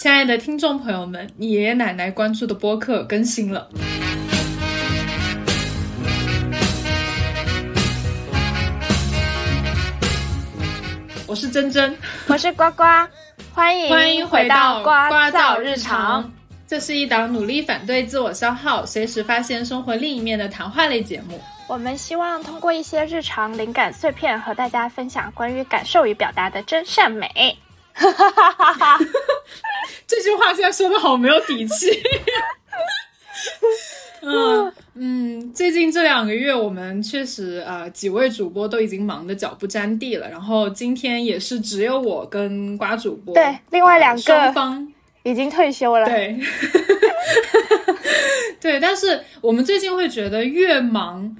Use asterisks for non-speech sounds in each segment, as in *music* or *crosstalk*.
亲爱的听众朋友们，你爷爷奶奶关注的播客更新了。我是珍珍，我是呱呱，欢迎欢迎回到呱噪日常。。这是一档努力反对自我消耗、随时发现生活另一面的谈话类节目。我们希望通过一些日常灵感碎片，和大家分享关于感受与表达的真善美。*laughs* 这句话现在说的好没有底气。*laughs* 嗯嗯，最近这两个月，我们确实呃几位主播都已经忙得脚不沾地了。然后今天也是只有我跟瓜主播对另外两个双方已经退休了，对 *laughs* 对，但是我们最近会觉得越忙，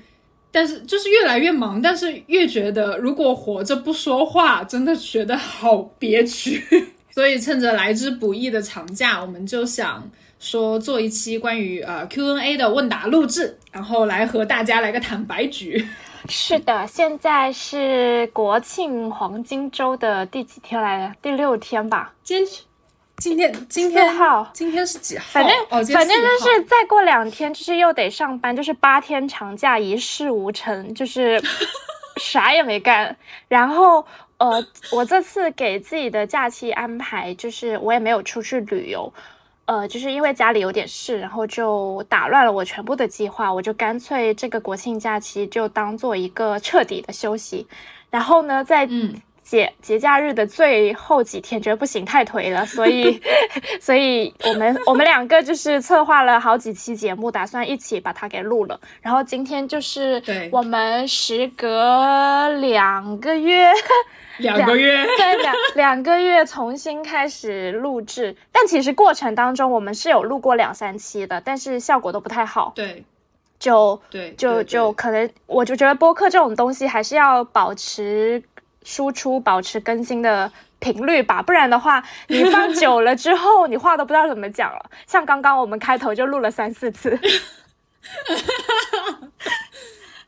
但是就是越来越忙，但是越觉得如果活着不说话，真的觉得好憋屈。*laughs* 所以趁着来之不易的长假，我们就想说做一期关于呃 Q&A 的问答录制，然后来和大家来个坦白局。*laughs* 是的，现在是国庆黄金周的第几天来着？第六天吧。今今天今天号今天是几号？反正、哦，反正就是再过两天，就是又得上班，就是八天长假一事无成，就是 *laughs* 啥也没干。然后呃，我这次给自己的假期安排，就是我也没有出去旅游。呃，就是因为家里有点事，然后就打乱了我全部的计划，我就干脆这个国庆假期就当做一个彻底的休息。然后呢，在嗯节节假日的最后几天，觉得不行，太颓了，所以，*laughs* 所以我们我们两个就是策划了好几期节目，打算一起把它给录了。然后今天就是对我们时隔两个月，两个月。对两两个月重新开始录制，但其实过程当中我们是有录过两三期的，但是效果都不太好，对就对，就就可能，我就觉得播客这种东西还是要保持输出、保持更新的频率吧，不然的话，你放久了之后，你话都不知道怎么讲了。像刚刚我们开头就录了三四次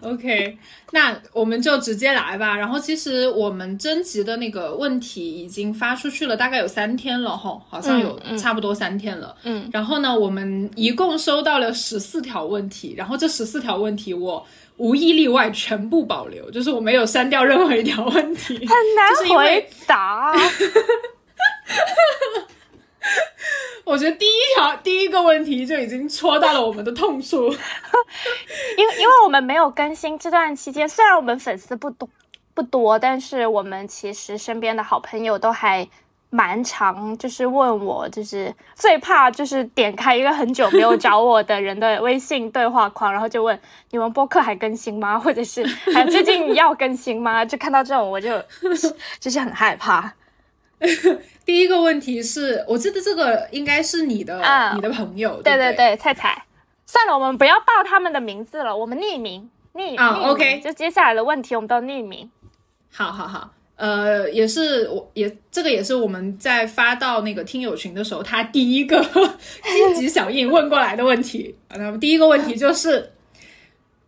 ，OK，那我们就直接来吧。然后其实我们征集的那个问题已经发出去了，大概有三天了哈，好像有差不多三天了。嗯，然后呢，我们一共收到了十四条问题，然后这十四条问题我无一例外全部保留，就是我没有删掉任何一条问题。很就是难回答。*laughs* 我觉得第一条第一个问题就已经戳到了我们的痛处。*laughs* 因为因为我们没有更新这段期间，虽然我们粉丝不多不多，但是我们其实身边的好朋友都还蛮常，就是问我，就是最怕就是点开一个很久没有找我的人的微信对话框，然后就问你们播客还更新吗？*laughs* 或者是还最近要更新吗？就看到这种我就 *laughs* 就是很害怕。*laughs* 第一个问题是我记得这个应该是你的、啊你的朋友，对对对对，菜菜，算了，我们不要报他们的名字了，我们匿名。匿啊匿名 OK 就接下来的问题我们都匿名。好好好，呃，也是我也这个也是我们在发到那个听友群的时候，他第一个 *laughs* 积极响应问过来的问题。啊那么第一个问题就是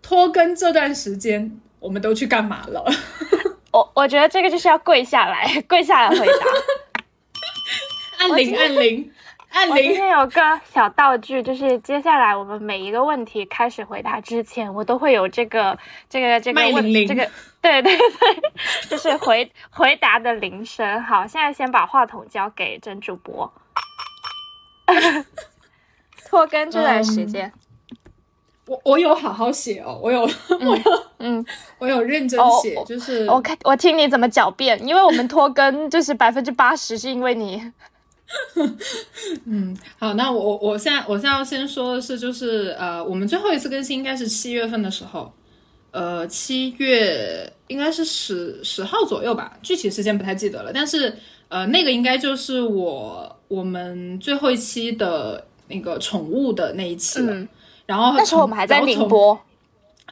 拖更这段时间我们都去干嘛了？*laughs* 我我觉得这个就是要跪下来，跪下来回答。*laughs* 按铃按铃按我今，天有个小道具，就是接下来我们每一个问题开始回答之前，我都会有这个这个这个问这个，对对对，就是回回答的铃声。好，现在先把话筒交给真主播。*laughs* 拖更这段时间，我我有好好写哦，我有我有嗯，*laughs* 我有认真哦写，就是我看我听你怎么狡辩，因为我们拖更就是百分之八十是因为你，*laughs* 嗯，好，那我我现在我现在要先说的是，就是呃，我们最后一次更新应该是七月份的时候，呃，七月应该是十十号左右吧，具体时间不太记得了。但是呃，那个应该就是我我们最后一期的那个宠物的那一期了。嗯，然后那时候我们还在宁，波，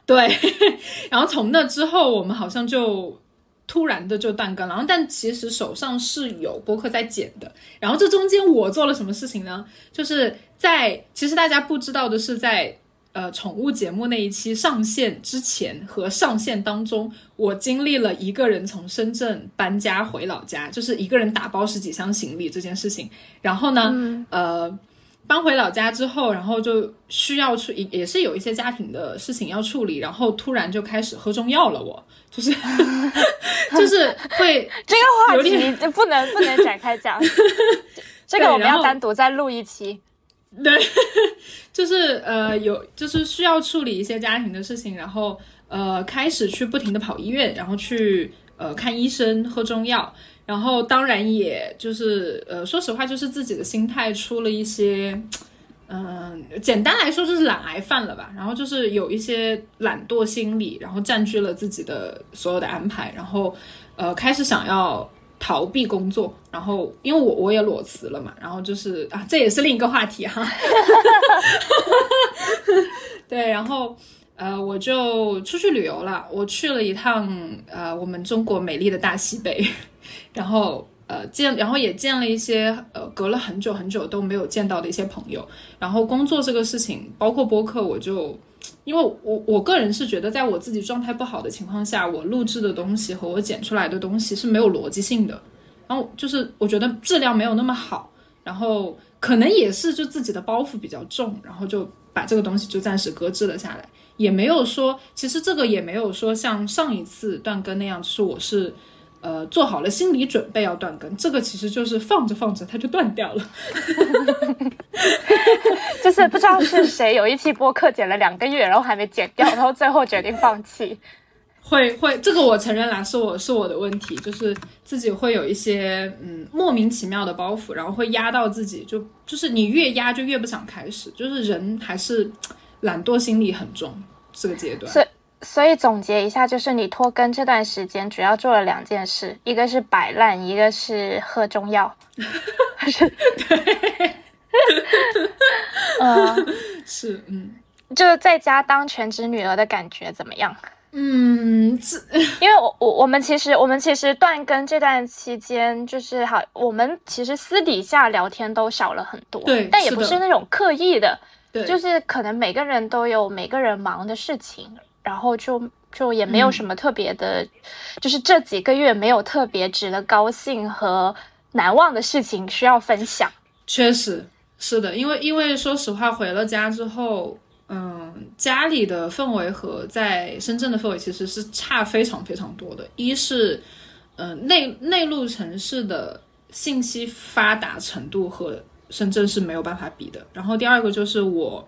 对，*laughs* 然后从那之后，我们好像就突然的就断更了。然后，但其实手上是有播客在剪的。然后这中间我做了什么事情呢？就是在其实大家不知道的是在，呃宠物节目那一期上线之前和上线当中，我经历了一个人从深圳搬家回老家，就是一个人打包十几箱行李这件事情。然后呢，呃。搬回老家之后，然后就需要处也也是有一些家庭的事情要处理，然后突然就开始喝中药了。我就是 *laughs* 就是会 *laughs* 这个话题就不能不能展开讲，*laughs* 这个我们要单独再录一期。对，就是呃有就是需要处理一些家庭的事情，然后呃开始去不停的跑医院，然后去呃看医生喝中药。然后当然也就是呃，说实话，就是自己的心态出了一些，嗯，简单来说就是懒癌犯了吧。然后就是有一些懒惰心理，然后占据了自己的所有的安排，然后呃开始想要逃避工作。然后因为我我也裸辞了嘛，然后就是啊，这也是另一个话题哈。*laughs* 对，然后呃我就出去旅游了，我去了一趟呃我们中国美丽的大西北。然后呃见，然后也见了一些呃隔了很久很久都没有见到的一些朋友。然后工作这个事情，包括播客，我就因为我我个人是觉得，在我自己状态不好的情况下，我录制的东西和我剪出来的东西是没有逻辑性的。然后就是我觉得质量没有那么好，然后可能也是就自己的包袱比较重，然后就把这个东西就暂时搁置了下来。也没有说，其实这个也没有说像上一次断更那样，就是我是。呃，做好了心理准备要断更，这个其实就是放着放着它就断掉了。*laughs* 就是不知道是谁有一期播客剪了两个月，然后还没剪掉，然后最后决定放弃。*laughs* 会会，这个我承认啦，是我是我的问题，就是自己会有一些嗯莫名其妙的包袱，然后会压到自己，就就是你越压就越不想开始，就是人还是懒惰心理很重这个阶段。所以总结一下，就是你拖更这段时间主要做了两件事，一个是摆烂，一个是喝中药。对，嗯，是，嗯，就是在家当全职女儿的感觉怎么样？嗯，这 *laughs* 因为我我我们其实我们其实断更这段期间，就是好，我们其实私底下聊天都少了很多，对，但也不是那种刻意的，对，就是可能每个人都有每个人忙的事情。然后就就也没有什么特别的，就是这几个月没有特别值得高兴和难忘的事情需要分享。确实是的，因为因为说实话，回了家之后，嗯，家里的氛围和在深圳的氛围其实是差非常非常多的。一是，嗯，内内陆城市的信息发达程度和深圳是没有办法比的。然后第二个就是我。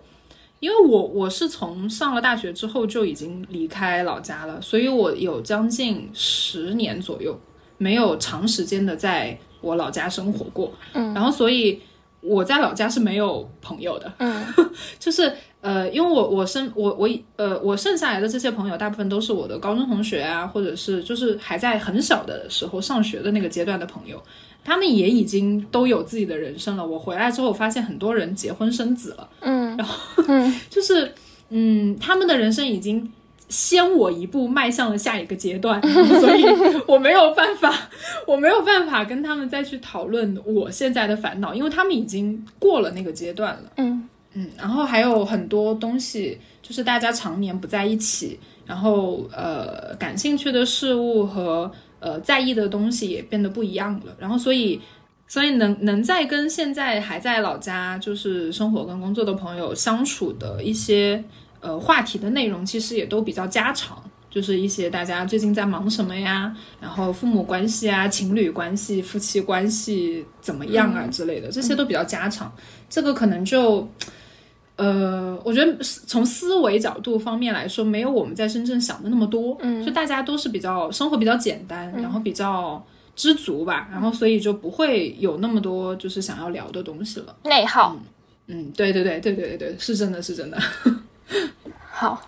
因为我我是从上了大学之后就已经离开老家了，所以我有将近十年左右没有长时间的在我老家生活过。嗯，然后所以我在老家是没有朋友的。嗯，*laughs* 就是呃，因为我我剩我我呃我剩下来的这些朋友，大部分都是我的高中同学啊，或者是就是还在很小的时候上学的那个阶段的朋友。他们也已经都有自己的人生了。我回来之后，发现很多人结婚生子了。嗯，然后，*laughs* 就是，嗯，他们的人生已经先我一步迈向了下一个阶段，*laughs* 所以我没有办法，我没有办法跟他们再去讨论我现在的烦恼，因为他们已经过了那个阶段了。嗯嗯，然后还有很多东西，就是大家常年不在一起，然后呃，感兴趣的事物和。呃，在意的东西也变得不一样了，然后所以，所以能能在跟现在还在老家就是生活跟工作的朋友相处的一些呃话题的内容，其实也都比较家常，就是一些大家最近在忙什么呀，然后父母关系啊、情侣关系、夫妻关系怎么样啊之类的，这些都比较家常，这个可能就。呃，我觉得从思维角度方面来说，没有我们在深圳想的那么多。嗯，就大家都是比较生活比较简单，然后比较知足吧，然后所以就不会有那么多就是想要聊的东西了。内耗。嗯，对对对对对对对，是真的是真的。*laughs* 好。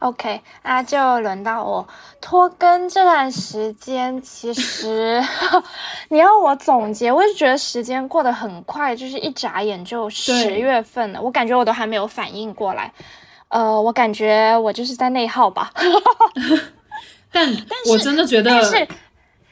OK，那就轮到我拖更这段时间。其实 *laughs* 你要我总结，我就觉得时间过得很快，就是一眨眼就十月份了。我感觉我都还没有反应过来。呃，我感觉我就是在内耗吧。*laughs* 但但我真的觉得，但是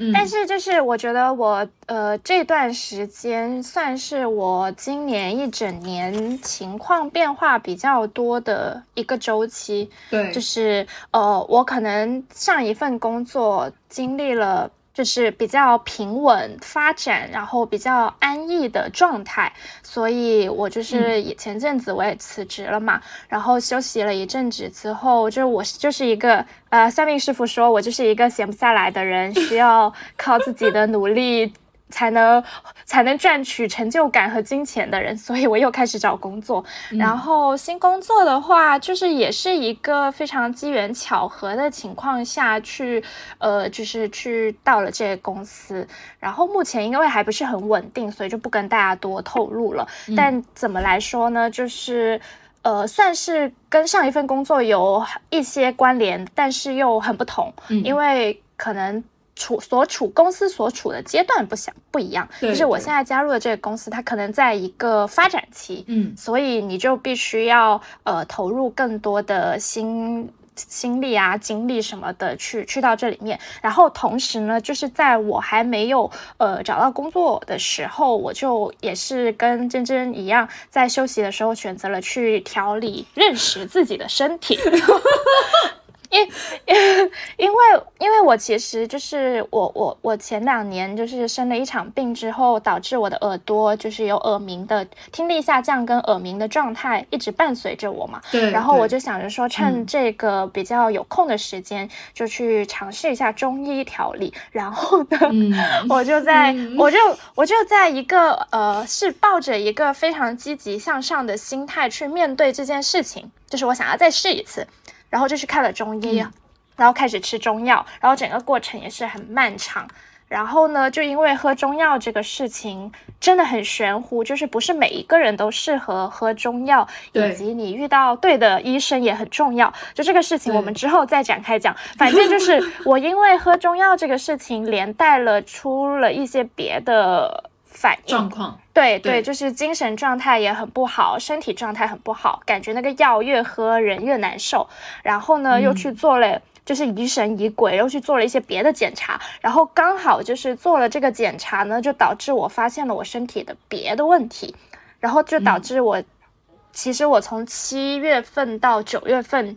嗯但是就是我觉得我呃这段时间算是我今年一整年情况变化比较多的一个周期，对，就是呃我可能上一份工作经历了。就是比较平稳发展，然后比较安逸的状态，所以我就是也前阵子我也辞职了嘛，然后休息了一阵子之后，就是我就是一个呃，算命师傅说我就是一个闲不下来的人，需要靠自己的努力才能才能赚取成就感和金钱的人，*laughs* 所以我又开始找工作。然后新工作的话，就是也是一个非常机缘巧合的情况下去，呃，就是去到了这个公司。然后目前因为还不是很稳定，所以就不跟大家多透露了。但怎么来说呢？就是。呃，算是跟上一份工作有一些关联，但是又很不同，嗯因为可能处所处公司所处的阶段不想不一样。就是我现在加入的这个公司，它可能在一个发展期，嗯所以你就必须要呃投入更多的心心力啊、精力什么的去去到这里面。然后同时呢，就是在我还没有呃找到工作的时候，我就也是跟珍珍一样，在休息的时候选择了去调理、认识自己的身体。*laughs* *laughs* 因 *laughs* 因为因为我其实就是我我我前两年就是生了一场病之后，导致我的耳朵就是有耳鸣的听力下降跟耳鸣的状态一直伴随着我嘛。对，然后我就想着说，趁嗯这个比较有空的时间，就去尝试一下中医调理。然后呢，*laughs* 嗯我就在，嗯我就我就在一个呃，是抱着一个非常积极向上的心态去面对这件事情，就是我想要再试一次，然后就去看了中医，嗯然后开始吃中药，然后整个过程也是很漫长。然后呢，就因为喝中药这个事情真的很玄乎，就是不是每一个人都适合喝中药，以及你遇到对的医生也很重要。就这个事情，我们之后再展开讲。反正就是 *laughs* 我因为喝中药这个事情，连带了出了一些别的反应状。况，对对，就是精神状态也很不好，身体状态很不好，感觉那个药越喝人越难受。然后呢，又嗯去做了。就是疑神疑鬼，又去做了一些别的检查，然后刚好就是做了这个检查呢，就导致我发现了我身体的别的问题，然后就导嗯致我，其实我从七月份到九月份，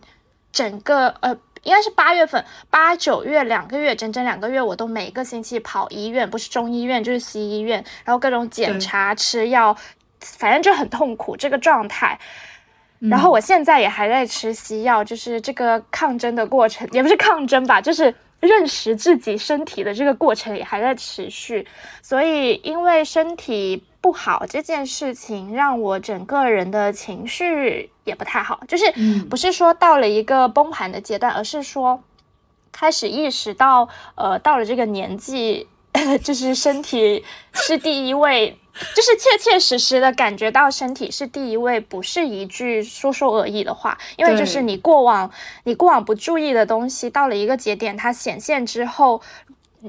整个呃应该是八月份，八九月两个月，整整两个月，我都每个星期跑医院，不是中医院就是西医院，然后各种检查、吃药，反正就很痛苦这个状态。然嗯后我现在也还在吃西药，就是这个抗争的过程，也不是抗争吧，就是认识自己身体的这个过程也还在持续。所以因为身体不好这件事情，让我整个人的情绪也不太好，就是嗯不是说到了一个崩盘的阶段，而是说开始意识到，呃，到了这个年纪，*laughs* 就是身体是第一位。*laughs* 就是切切实实的感觉到身体是第一位，不是一句说说而已的话。因为就是你过往你过往不注意的东西，到了一个节点，它显现之后，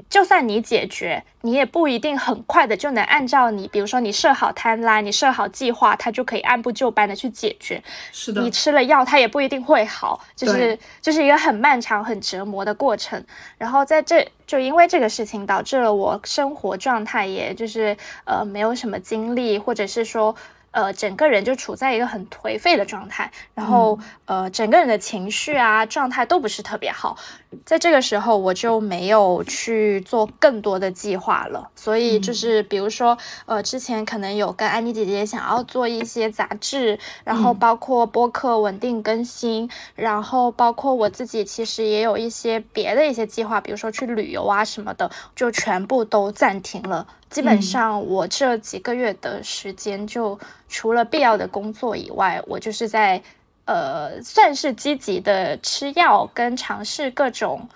就算你解决，你也不一定很快的就能按照你，比如说你设好 timeline，你设好计划，它就可以按部就班的去解决。是的你，吃了药，它也不一定会好，就是就是一个很漫长、很折磨的过程。然后在这就因为这个事情，导致了我生活状态，也就是呃没有什么精力，或者是说。呃，整个人就处在一个很颓废的状态，然后、呃，整个人的情绪啊状态都不是特别好。在这个时候，我就没有去做更多的计划了。所以就是比如说，呃，之前可能有跟安妮姐姐想要做一些杂志，然后嗯包括播客稳定更新，然后包括我自己其实也有一些别的一些计划，比如说去旅游啊什么的，就全部都暂停了。基本嗯上我这几个月的时间，就除了必要的工作以外，我就是在呃，算是积极的吃药跟尝试各种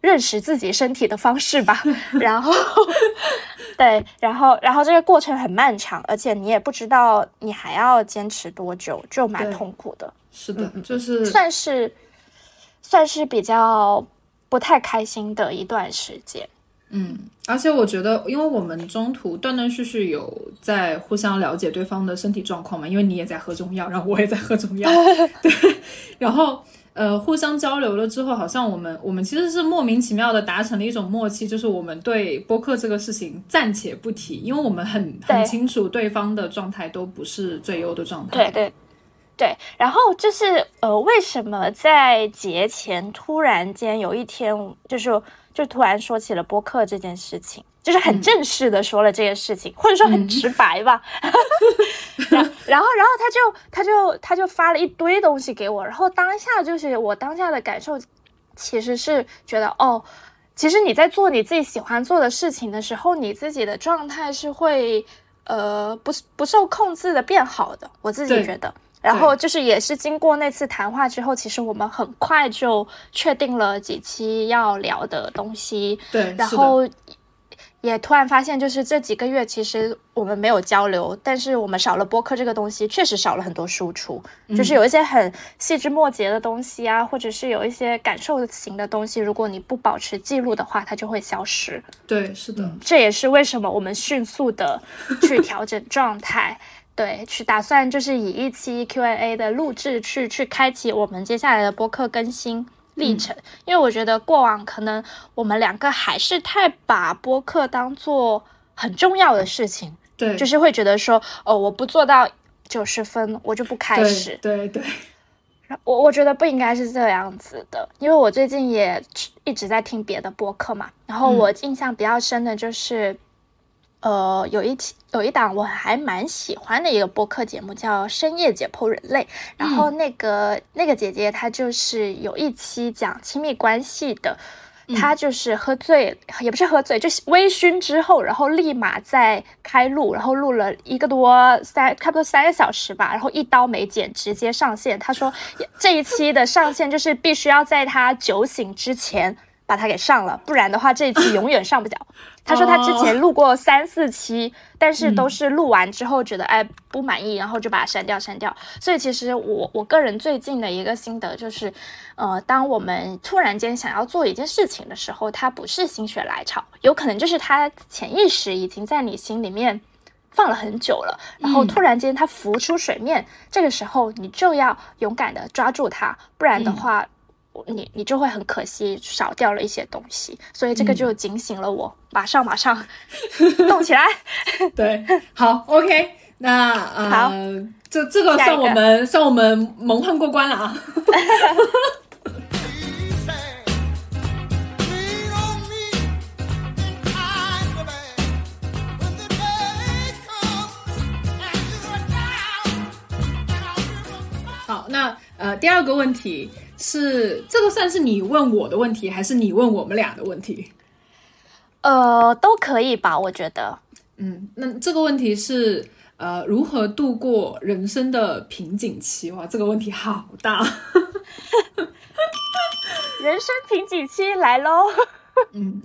认识自己身体的方式吧。*laughs* 然后，对，然后，然后这个过程很漫长，而且你也不知道你还要坚持多久，就蛮痛苦的，是的，嗯就是算是算是比较不太开心的一段时间。嗯，而且我觉得，因为我们中途断断续续有在互相了解对方的身体状况嘛，因为你也在喝中药，然后我也在喝中药，*laughs* 对，然后呃互相交流了之后，好像我们我们其实是莫名其妙的达成了一种默契，就是我们对播客这个事情暂且不提，因为我们很很清楚对方的状态都不是最优的状态。对对对，然后就是呃，为什么在节前突然间有一天，就是就突然说起了播客这件事情，就是很正式的说了这件事情，或者说很直白吧。*laughs* 然然后然后他就他就他就发了一堆东西给我，然后当下就是我当下的感受，其实是觉得哦。其实你在做你自己喜欢做的事情的时候，你自己的状态是会呃不不受控制的变好的，我自己对觉得。然后就是也是经过那次谈话之后，其实我们很快就确定了几期要聊的东西，对，然后也突然发现，就是这几个月其实我们没有交流，但是我们少了播客这个东西，确实少了很多输出，就是有一些很细枝末节的东西啊，或者是有一些感受型的东西，如果你不保持记录的话，它就会消失。对是的，这也是为什么我们迅速的去调整状态，对，去打算就是以一期 Q&A 的录制去去开启我们接下来的播客更新历程，因为我觉得过往可能我们两个还是太把播客当做很重要的事情，对，就是会觉得说，哦，我不做到九十分，我就不开始对。对。对，*laughs* 我我觉得不应该是这样子的，因为我最近也一直在听别的播客嘛，然后我印象比较深的就是，呃，有一期有一档我还蛮喜欢的一个播客节目叫《深夜解剖人类》，然后那个、那个姐姐她就是有一期讲亲密关系的。她就是喝醉，也不是喝醉，就是微醺之后，然后立马在开录，然后录了一个多三，差不多三个小时吧，然后一刀没剪，直接上线。她说 *laughs* 这一期的上线就是必须要在她酒醒之前把它给上了，不然的话这一期永远上不了。他说他之前录过三四期，但是都是录完之后觉得哎不满意，然后就把它删掉删掉。所以其实我我个人最近的一个心得就是，呃，当我们突然间想要做一件事情的时候，它不是心血来潮，有可能就是它潜意识已经在你心里面放了很久了，然后突然间它浮出水面，这个时候你就要勇敢的抓住它，不然的话。你你就会很可惜，少掉了一些东西，所以这个就警醒了我，马上马上 *laughs* 动起来。对，好，OK，那好呃，这这个算我们算我们蒙混过关了啊。*laughs* 好，那呃，第二个问题是，这个算是你问我的问题，还是你问我们俩的问题？呃，都可以吧，我觉得。嗯，那这个问题是呃，如何度过人生的瓶颈期？哇，这个问题好大。*laughs* 人生瓶颈期来喽。嗯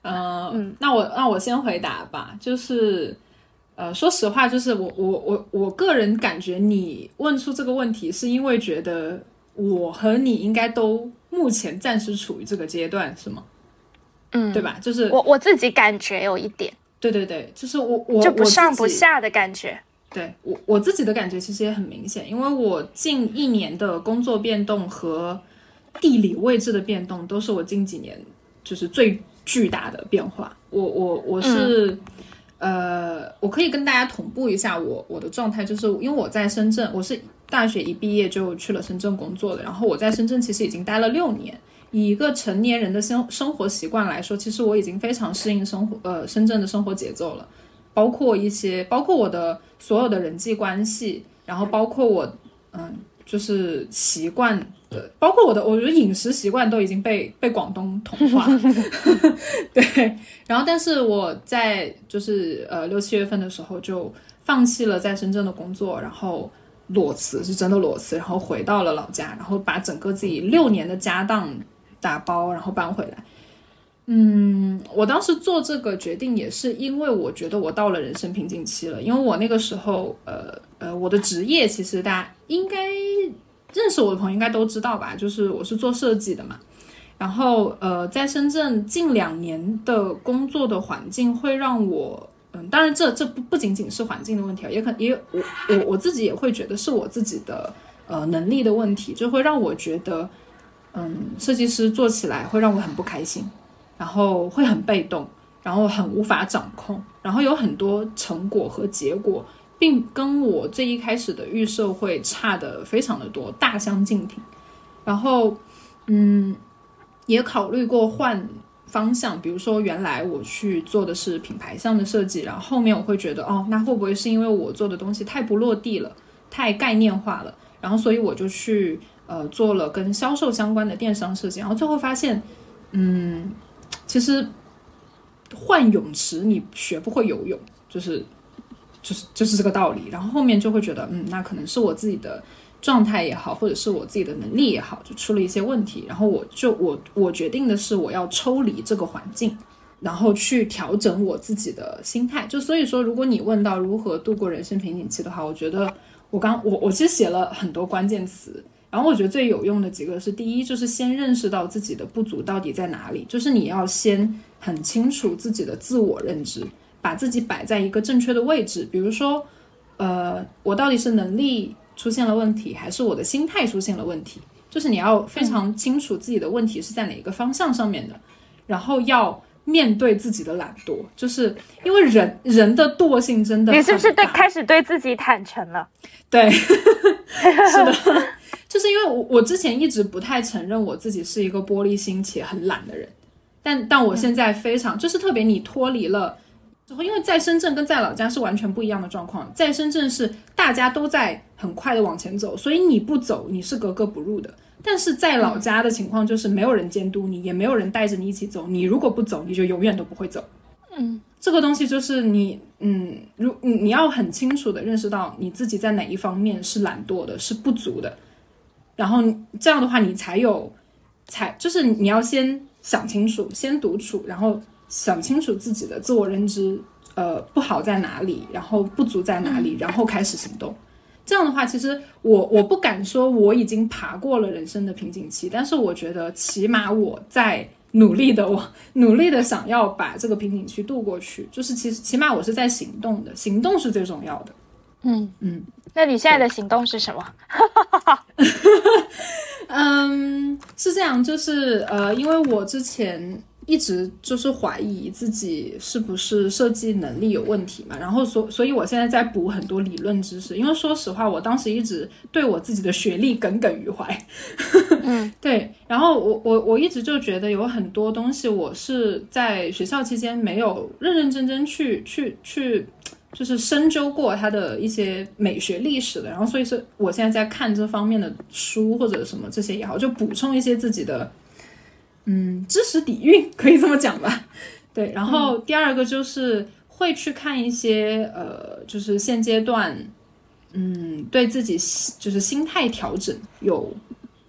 呃，那我那我先回答吧，就是，呃，说实话，就是我我我我个人感觉你问出这个问题，是因为觉得我和你应该都目前暂时处于这个阶段，是吗？嗯，对？吧？就是我我自己感觉有一点，对对对，就是我我就不上不下的感觉。对我我自己的感觉其实也很明显，因为我近一年的工作变动和地理位置的变动，都是我近几年就是最巨大的变化。我我我是、呃，我可以跟大家同步一下我我的状态，就是因为我在深圳，我是大学一毕业就去了深圳工作的，然后我在深圳其实已经待了六年。以一个成年人的生生活习惯来说，其实我已经非常适应生活呃深圳的生活节奏了。包括一些，包括我的所有的人际关系，然后包括我，嗯，就是习惯的，包括我的，我觉得饮食习惯都已经被被广东同化，*laughs* 对。然后，但是我在就是呃六七月份的时候就放弃了在深圳的工作，然后裸辞是真的裸辞，然后回到了老家，然后把整个自己六年的家当打包，然后搬回来。嗯，我当时做这个决定也是因为我觉得我到了人生瓶颈期了，因为我那个时候，呃呃，我的职业其实大家应该认识我的朋友应该都知道吧，就是我是做设计的嘛。然后呃，在深圳近两年的工作的环境会让我，当然这这不不仅仅是环境的问题啊，也可也我我我自己也会觉得是我自己的呃能力的问题，就会让我觉得，嗯，设计师做起来会让我很不开心，然后会很被动，然后很无法掌控，然后有很多成果和结果，并跟我最一开始的预设会差的非常的多，大相径庭。然后，嗯，也考虑过换方向，比如说原来我去做的是品牌项的设计，然后后面我会觉得，哦，那会不会是因为我做的东西太不落地了，太概念化了，然后所以我就去呃做了跟销售相关的电商设计，然后最后发现，嗯，其实换泳池你学不会游泳，就是就是就是这个道理，然后后面就会觉得，嗯，那可能是我自己的。状态也好，或者是我自己的能力也好，就出了一些问题。然后我就我我决定的是，我要抽离这个环境，然后去调整我自己的心态。就所以说，如果你问到如何度过人生瓶颈期的话，我觉得我刚我我其实写了很多关键词。然后我觉得最有用的几个是：第一，就是先认识到自己的不足到底在哪里，就是你要先很清楚自己的自我认知，把自己摆在一个正确的位置。比如说，呃，我到底是能力。出现了问题，还是我的心态出现了问题？就是你要非常清楚自己的问题是在哪一个方向上面的，然后要面对自己的懒惰，就是因为人人的惰性真的。你是不是对开始对自己坦诚了？对，*laughs* 是的，就是因为我我之前一直不太承认我自己是一个玻璃心且很懒的人，但但我现在非常就是特别你脱离了。之后，因为在深圳跟在老家是完全不一样的状况。在深圳是大家都在很快的往前走，所以你不走你是格格不入的。但是在老家的情况就是没有人监督你，也没有人带着你一起走。你如果不走，你就永远都不会走。嗯，这个东西就是你，嗯，如你你要很清楚的认识到你自己在哪一方面是懒惰的，是不足的。然后这样的话，你才有，才就是你要先想清楚，先独处，然后。想清楚自己的自我认知，呃，不好在哪里，然后不足在哪里，然后开始行动。这样的话，其实我我不敢说我已经爬过了人生的瓶颈期，但是我觉得起码我在努力的，我 *laughs* 努力的想要把这个瓶颈期度过去。就是其实起码我是在行动的，行动是最重要的。嗯嗯，那你现在的行动是什么？*laughs* 嗯，是这样，就是呃，因为我之前。一直就是怀疑自己是不是设计能力有问题嘛，然后所所以我现在在补很多理论知识，因为说实话，我当时一直对我自己的学历耿耿于怀。嗯，*laughs* 对，然后我我我一直就觉得有很多东西我是在学校期间没有认认真真去去去，就是深究过它的一些美学历史的，然后所以是我现在在看这方面的书或者什么这些也好，就补充一些自己的。*laughs* 嗯，知识底蕴可以这么讲吧，对。然后第二个就是会去看一些呃，就是现阶段，嗯，对自己就是心态调整有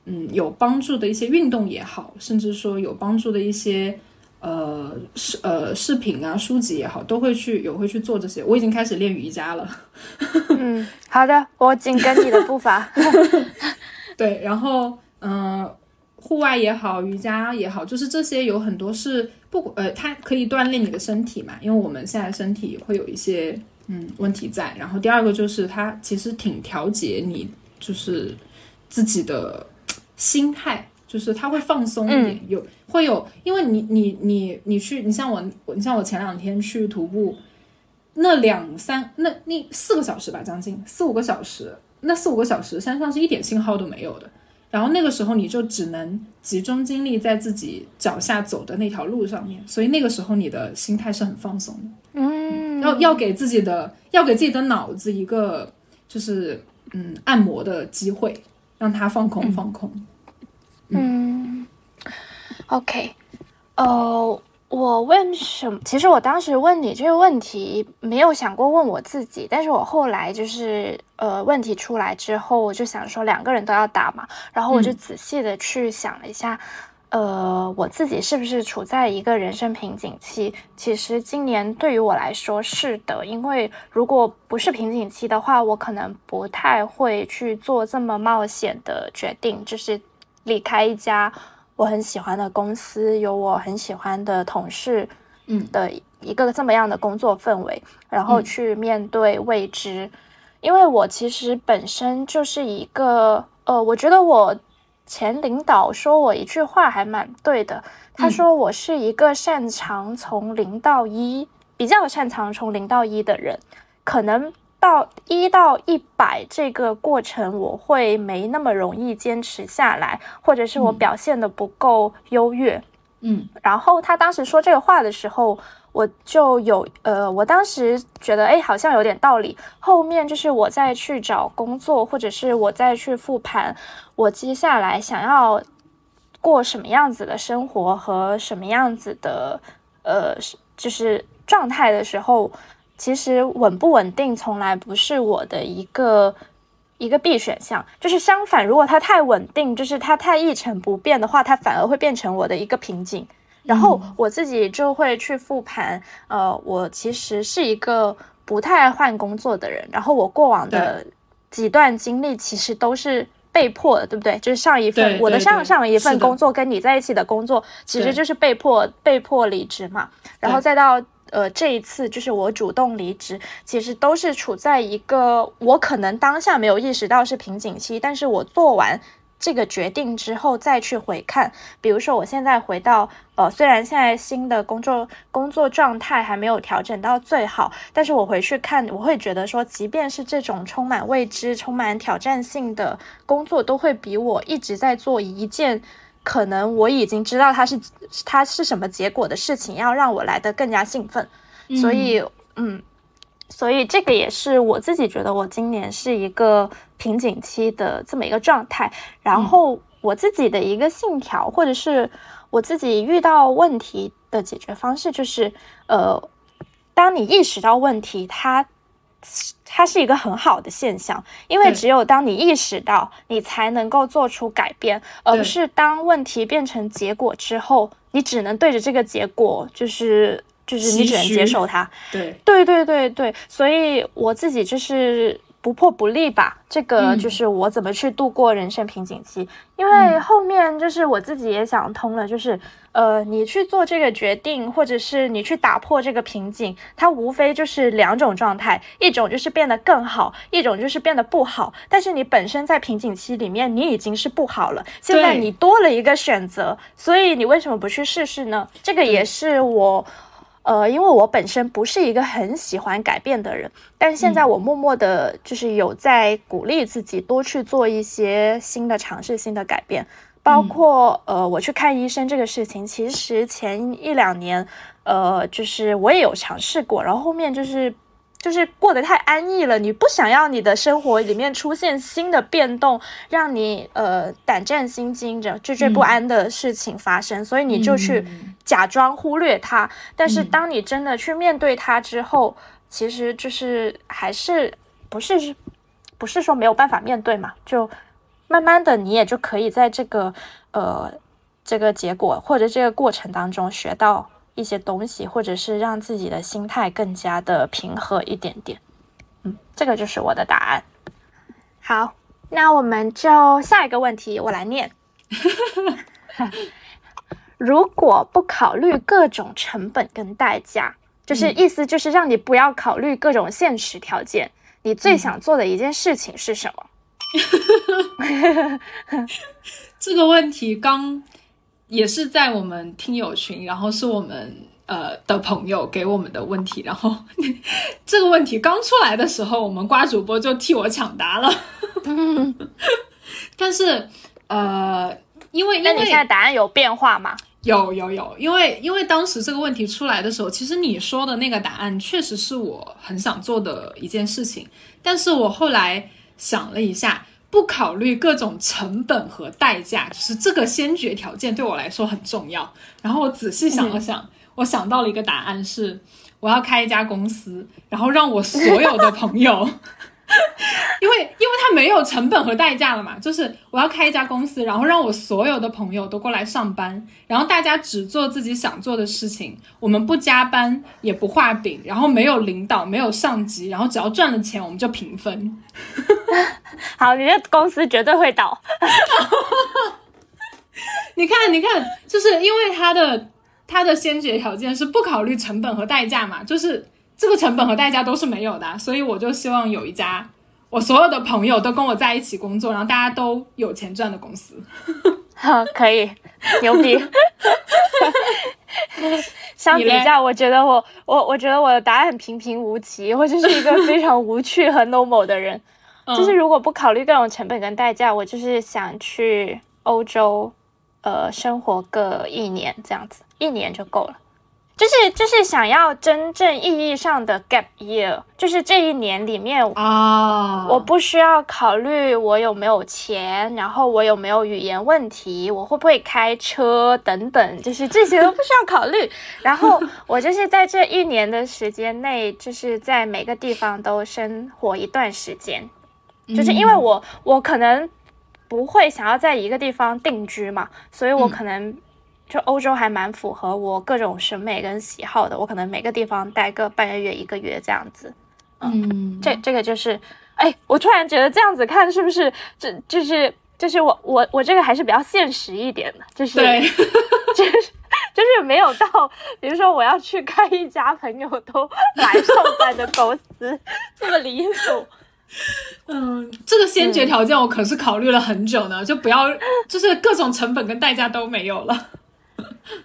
嗯有帮助的一些运动也好，甚至说有帮助的一些呃视呃视频啊书籍也好，都会去有会去做这些。我已经开始练瑜伽了。嗯，*laughs* 好的，我紧跟你的步伐。*laughs* 对，然后嗯。户外也好，瑜伽也好，就是这些有很多是不呃，它可以锻炼你的身体嘛，因为我们现在身体会有一些嗯问题在。然后第二个就是它其实挺调节你就是自己的心态，就是它会放松一点，有会有，因为你你你你去，你像我，你像我前两天去徒步，那两三那那四个小时吧，将近四五个小时，那四五个小时山上是一点信号都没有的。然后那个时候你就只能集中精力在自己脚下走的那条路上面，所以那个时候你的心态是很放松的。嗯，要要给自己的要给自己的脑子一个就是嗯按摩的机会，让它放空放空。嗯，OK，哦。我问什么？其实我当时问你这个问题，没有想过问我自己。但是我后来就是呃，问题出来之后，我就想说两个人都要打嘛。然后我就仔细的去想了一下，呃，我自己是不是处在一个人生瓶颈期？其实今年对于我来说是的，因为如果不是瓶颈期的话，我可能不太会去做这么冒险的决定，就是离开一家。我很喜欢的公司，有我很喜欢的同事，嗯的一个这么样的工作氛围，然后去面对未知，因因为我其实本身就是一个，呃，我觉得我前领导说我一句话还蛮对的，他说我是一个擅长从零到一，比较擅长从零到一的人，可能到一到一百这个过程，我会没那么容易坚持下来，或者是我表现的不够优越。嗯。然后他当时说这个话的时候，我就有呃，我当时觉得哎，好像有点道理。后面就是我再去找工作，或者是我再去复盘，我接下来想要过什么样子的生活和什么样子的呃，就是状态的时候，其实稳不稳定从来不是我的一个。一个必选项，就是相反，如果它太稳定，就是它太一成不变的话，它反而会变成我的一个瓶颈。然后我自己就会去复盘，呃，我其实是一个不太爱换工作的人，然后我过往的几段经历其实都是被迫的，对不对？就是上一份我的上上一份工作跟你在一起的工作，其实就是被迫被迫离职嘛，然后再到。呃，这一次就是我主动离职，其实都是处在一个我可能当下没有意识到是瓶颈期，但是我做完这个决定之后再去回看，比如说我现在回到呃，虽然现在新的工作工作状态还没有调整到最好，但是我回去看，我会觉得说，即便是这种充满未知、充满挑战性的工作，都会比我一直在做一件。可能我已经知道它是它是什么结果的事情，要让我来的更加兴奋。所以，嗯，所以这个也是我自己觉得我今年是一个瓶颈期的这么一个状态。然后我自己的一个信条，或者是我自己遇到问题的解决方式，就是呃，当你意识到问题，它它是一个很好的现象，因为只有当你意识到，你才能够做出改变，而不是当问题变成结果之后，你只能对着这个结果，就是就是你只能接受它。对，对对对对，所以我自己就是不破不立吧，这个嗯就是我怎么去度过人生瓶颈期。因为嗯后面就是我自己也想通了，就是呃，你去做这个决定，或者是你去打破这个瓶颈，它无非就是两种状态，一种就是变得更好，一种就是变得不好。但是你本身在瓶颈期里面，你已经是不好了，现在你多了一个选择，所以你为什么不去试试呢？这个也是我。呃，因为我本身不是一个很喜欢改变的人，但是现在我默默的，就是有在鼓励自己多去做一些新的尝试、新的改变，包括、呃，我去看医生这个事情，其实前一两年，呃，就是我也有尝试过，然后后面就是就是过得太安逸了，你不想要你的生活里面出现新的变动，让你呃胆战心惊着、惴惴不安的事情发生，所以你就去嗯。假装忽略它。但是嗯。当你真的去面对它之后，其实就是还是不是不是说没有办法面对嘛，就慢慢的你也就可以在这个呃这个结果或者这个过程当中学到一些东西，或者是让自己的心态更加的平和一点点。嗯，这个就是我的答案。好，那我们就下一个问题，我来念。*laughs* 如果不考虑各种成本跟代价，就是意思就是让你不要考虑各种现实条件，你最想做的一件事情是什么？*laughs* 这个问题刚也是在我们听友群，然后是我们呃的朋友给我们的问题，然后 *laughs* 这个问题刚出来的时候，我们瓜主播就替我抢答了，嗯，*laughs* 但是呃，因为因为那你现在答案有变化吗？有有有，因为因为当时这个问题出来的时候，其实你说的那个答案确实是我很想做的一件事情，但是我后来想了一下，不考虑各种成本和代价，就是这个先决条件对我来说很重要。然后我仔细想了想，我想到了一个答案是，我要开一家公司，然后让我所有的朋友。*laughs* 因为因为它没有成本和代价了嘛，就是我要开一家公司，然后让我所有的朋友都过来上班，然后大家只做自己想做的事情，我们不加班也不画饼，然后没有领导，没有上级，然后只要赚了钱我们就平分。好，你的公司绝对会倒。*laughs* 你看，你看，就是因为它的它的先决条件是不考虑成本和代价嘛，就是这个成本和代价都是没有的啊，所以我就希望有一家我所有的朋友都跟我在一起工作，然后大家都有钱赚的公司。*laughs* *laughs* 好，可以，牛逼。*laughs* 相比较，我觉得我我我觉得我的答案很平平无奇，我就是一个非常无趣和 normal 的人。就是如果不考虑各种成本跟代价，我就是想去欧洲，呃，生活个一年这样子，一年就够了。就是就是想要真正意义上的 gap year，就是这一年里面啊，我不需要考虑我有没有钱，然后我有没有语言问题，我会不会开车等等，就是这些都不需要考虑。然后我就是在这一年的时间内，就是在每个地方都生活一段时间，就是因为我我可能不会想要在一个地方定居嘛，所以我可能就欧洲还蛮符合我各种审美跟喜好的，我可能每个地方待个半个月一个月这样子。嗯，这这个就是，哎，我突然觉得这样子看是不是，这就是就是我我我这个还是比较现实一点的，就是对，*laughs* 就是就是没有到，比如说我要去开一家朋友都来上班的公司这么离谱。*laughs* 嗯，这个先决条件我可是考虑了很久呢，就不要，就是各种成本跟代价都没有了。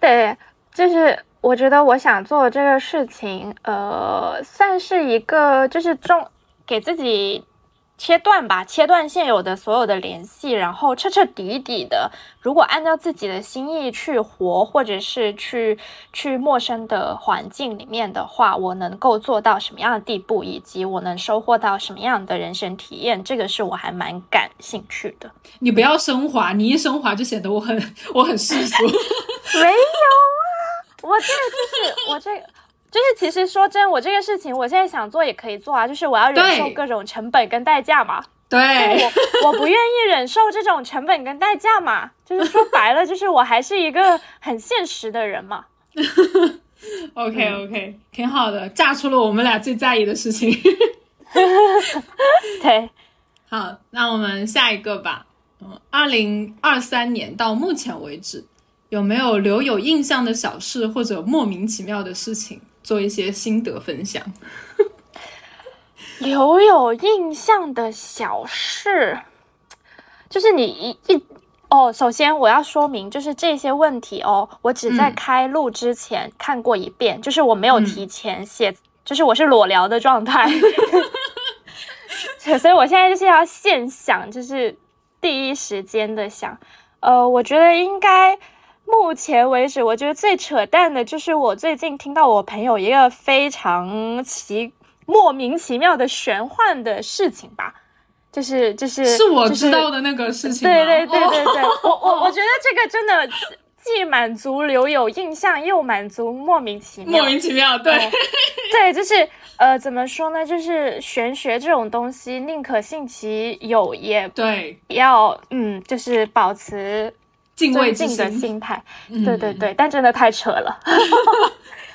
对，就是我觉得我想做这个事情，呃，算是一个就是中给自己切断吧，切断现有的所有的联系，然后彻彻底底的，如果按照自己的心意去活，或者是去去陌生的环境里面的话，我能够做到什么样的地步，以及我能收获到什么样的人生体验，这个是我还蛮感兴趣的。你不要升华，你一升华就显得我很我很世俗。*laughs* *laughs* 没有啊，我这个就是我这个。就是其实说真，我这个事情我现在想做也可以做啊，就是我要忍受各种成本跟代价嘛。对，我我不愿意忍受这种成本跟代价嘛，就是说白了，就是我还是一个很现实的人嘛。*laughs* OK OK，挺好的，炸出了我们俩最在意的事情。*laughs* 对，好，那我们下一个吧。嗯，二零二三年到目前为止，有没有留有印象的小事或者莫名其妙的事情，做一些心得分享？*laughs* 留有印象的小事，就是你一一哦，首先我要说明，就是这些问题哦，我只在嗯开录之前看过一遍，就是我没有提前写，就是我是裸聊的状态，*laughs* 所以我现在就是要现想，就是第一时间的想，呃，我觉得应该。目前为止，我觉得最扯淡的就是我最近听到我朋友一个非常奇莫名其妙的玄幻的事情吧，就是就是是我知道的那个事情吗。对对对对对，哦我我我 *laughs* 觉得这个真的既满足留有印象，又满足莫名其妙。莫名其妙，对，哦 *laughs* 对，就是呃，怎么说呢？就是玄学这种东西，宁可信其有，也对，要嗯，就是保持敬畏的心。心态。嗯对对对，但真的太扯了。*laughs*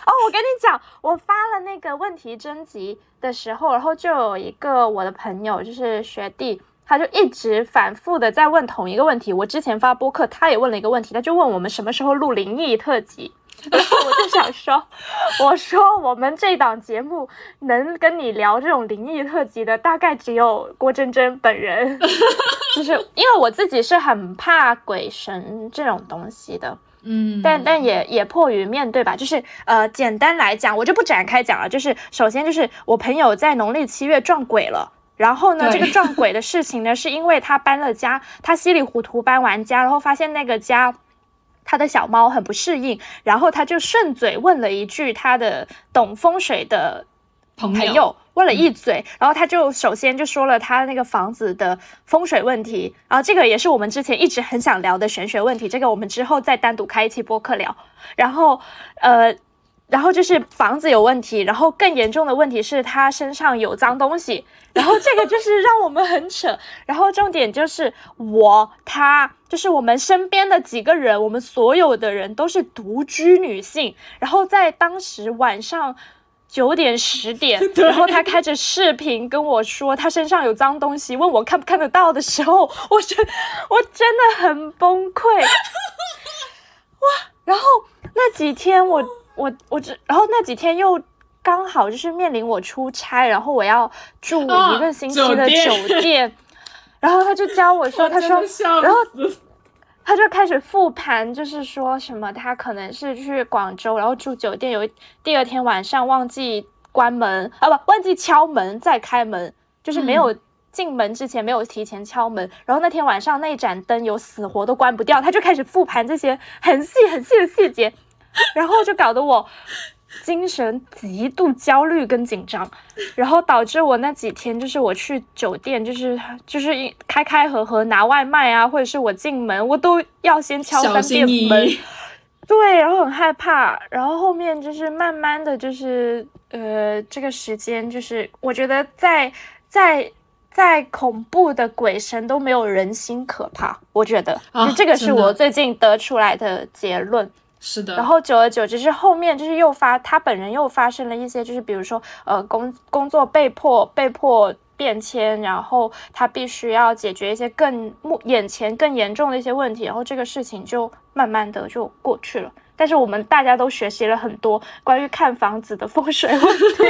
哦，我跟你讲，我发了那个问题征集的时候，然后就有一个我的朋友，就是学弟，他就一直反复的在问同一个问题。我之前发播客，他也问了一个问题，他就问我们什么时候录灵异特辑。然后我就想说，我说我们这档节目能跟你聊这种灵异特辑的，大概只有郭真真本人。*laughs* 就是因为我自己是很怕鬼神这种东西的，嗯，但但也也迫于面对吧，就是呃，简单来讲，我就不展开讲了。就是首先就是我朋友在农历七月撞鬼了。然后呢，这个撞鬼的事情呢，是因为他搬了家，他稀里糊涂搬完家，然后发现那个家他的小猫很不适应，然后他就顺嘴问了一句他的懂风水的朋朋友问了一嘴，然后他就首先就说了他那个房子的风水问题，然后这个也是我们之前一直很想聊的玄学问题，这个我们之后再单独开一期播客聊。然后呃，然后就是房子有问题，然后更严重的问题是他身上有脏东西，*laughs* 然后这个就是让我们很扯。然后重点就是我他。就是我们身边的几个人，我们所有的人都是独居女性，然后在当时晚上九点十点，*laughs* 然后他开着视频跟我说他身上有脏东西，问我看不看得到的时候，*laughs* 我真我真的很崩溃。哇！然后那几天我我我只，然后那几天又刚好就是面临我出差，然后我要住啊一个星期的酒店酒店，然后他就教我说，他说然后他就开始复盘，就是说什么他可能是去广州，然后住酒店，有一第二天晚上忘记关门啊，不忘记敲门再开门，就是没有进门之前没有提前敲门，然后那天晚上那盏灯有死活都关不掉，他就开始复盘这些很细很细的细节，然后就搞得我。精神极度焦虑跟紧张，然后导致我那几天就是我去酒店，就是就是一开开合合拿外卖啊，或者是我进门，我都要先敲三遍门。对，然后很害怕，然后后面就是慢慢的就是呃，这个时间就是我觉得在在再恐怖的鬼神都没有人心可怕，我觉得，啊就这个是我最近得出来的结论。是的，然后久而久之，是后面就是又发他本人又发生了一些，就是比如说呃工工作被迫被迫变迁，然后他必须要解决一些更目眼前更严重的一些问题，然后这个事情就慢慢的就过去了。但是我们大家都学习了很多关于看房子的风水问题，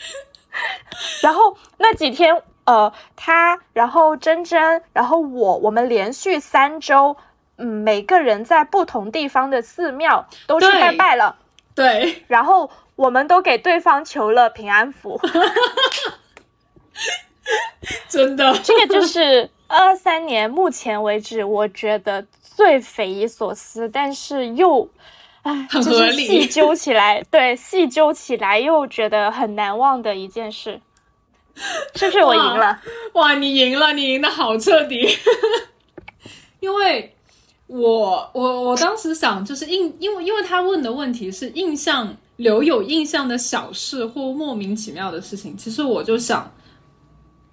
*laughs* 然后那几天呃他，然后珍珍，然后我，我们连续三周。嗯，每个人在不同地方的寺庙都去拜拜了，对，然后我们都给对方求了平安符。*laughs* 真的，这个就是二三年目前为止，我觉得最匪夷所思，但是又，唉，很合理就是细究起来，对，细究起来又觉得很难忘的一件事，是不是我赢了？哇，你赢了，你赢的好彻底。*laughs* 因为我我我当时想，就是印，因为因为他问的问题是印象留有印象的小事或莫名其妙的事情，其实我就想，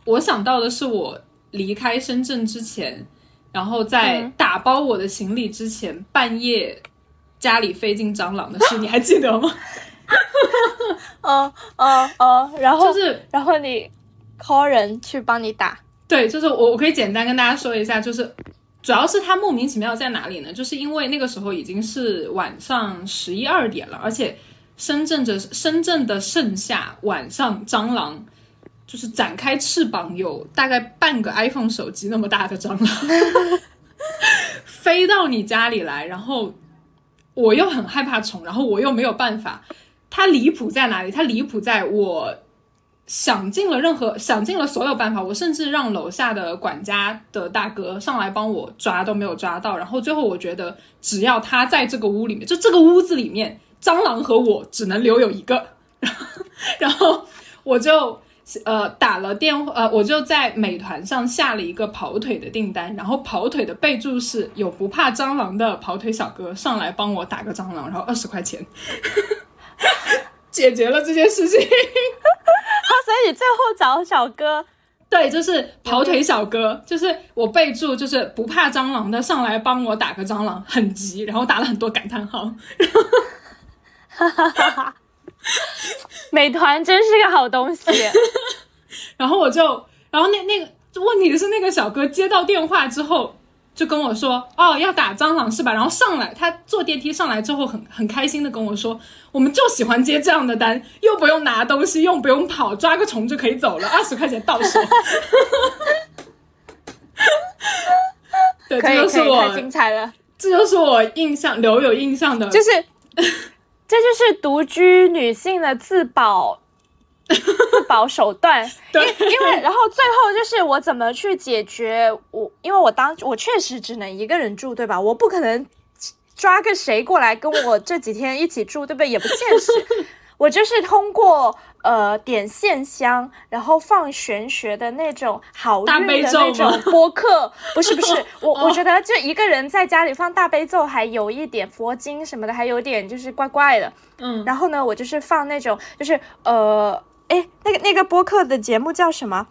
我想到的是我离开深圳之前，然后在嗯。打包我的行李之前，半夜家里飞进蟑螂的事，你还记得吗？*laughs* 哦哦哦，然后就是然后你 call 人去帮你打，对，就是我我可以简单跟大家说一下，就是主要是它莫名其妙在哪里呢？就是因为那个时候已经是晚上十一二点了，而且深圳的深圳的盛夏晚上蟑螂就是展开翅膀有大概半个 iPhone 手机那么大的蟑螂 *laughs* 飞到你家里来，然后我又很害怕虫，然后我又没有办法。它离谱在哪里？它离谱在我想尽了任何想尽了所有办法，我甚至让楼下的管家的大哥上来帮我抓，都没有抓到。然后最后我觉得，只要他在这个屋里面，就这个屋子里面，蟑螂和我只能留有一个。然 *laughs* 后然后我就呃打了电话，呃我就在美团上下了一个跑腿的订单，然后跑腿的备注是有不怕蟑螂的跑腿小哥上来帮我打个蟑螂，然后二十块钱。*laughs* 解决了这件事情，啊，*laughs* 所以你最后找小哥，对，就是跑腿小哥，就是我备注就是不怕蟑螂的上来帮我打个蟑螂，很急，然后打了很多感叹号。哈哈哈美团真是个好东西。*laughs* 然后我就，然后那那个问题是那个小哥接到电话之后就跟我说，哦，要打蟑螂是吧？然后上来，他坐电梯上来之后很很开心的跟我说，我们就喜欢接这样的单，又不用拿东西，又不用跑，抓个虫就可以走了，二十块钱到手。*laughs* 对，这就是我太，精彩了。这就是我印象留有印象的，就是，这就是独居女性的自保自保手段。*laughs* 因因为然后最后就是我怎么去解决我，因为我当我确实只能一个人住，对吧？我不可能抓个谁过来跟我这几天一起住，对不对？也不现实。*laughs* 我就是通过呃点线香，然后放玄学的那种好运的那种播客，不是不是，*laughs* 我我觉得就一个人在家里放大悲咒，还有一点佛经什么的，还有点就是怪怪的。嗯，然后呢，我就是放那种就是呃，哎，那个那个播客的节目叫什么？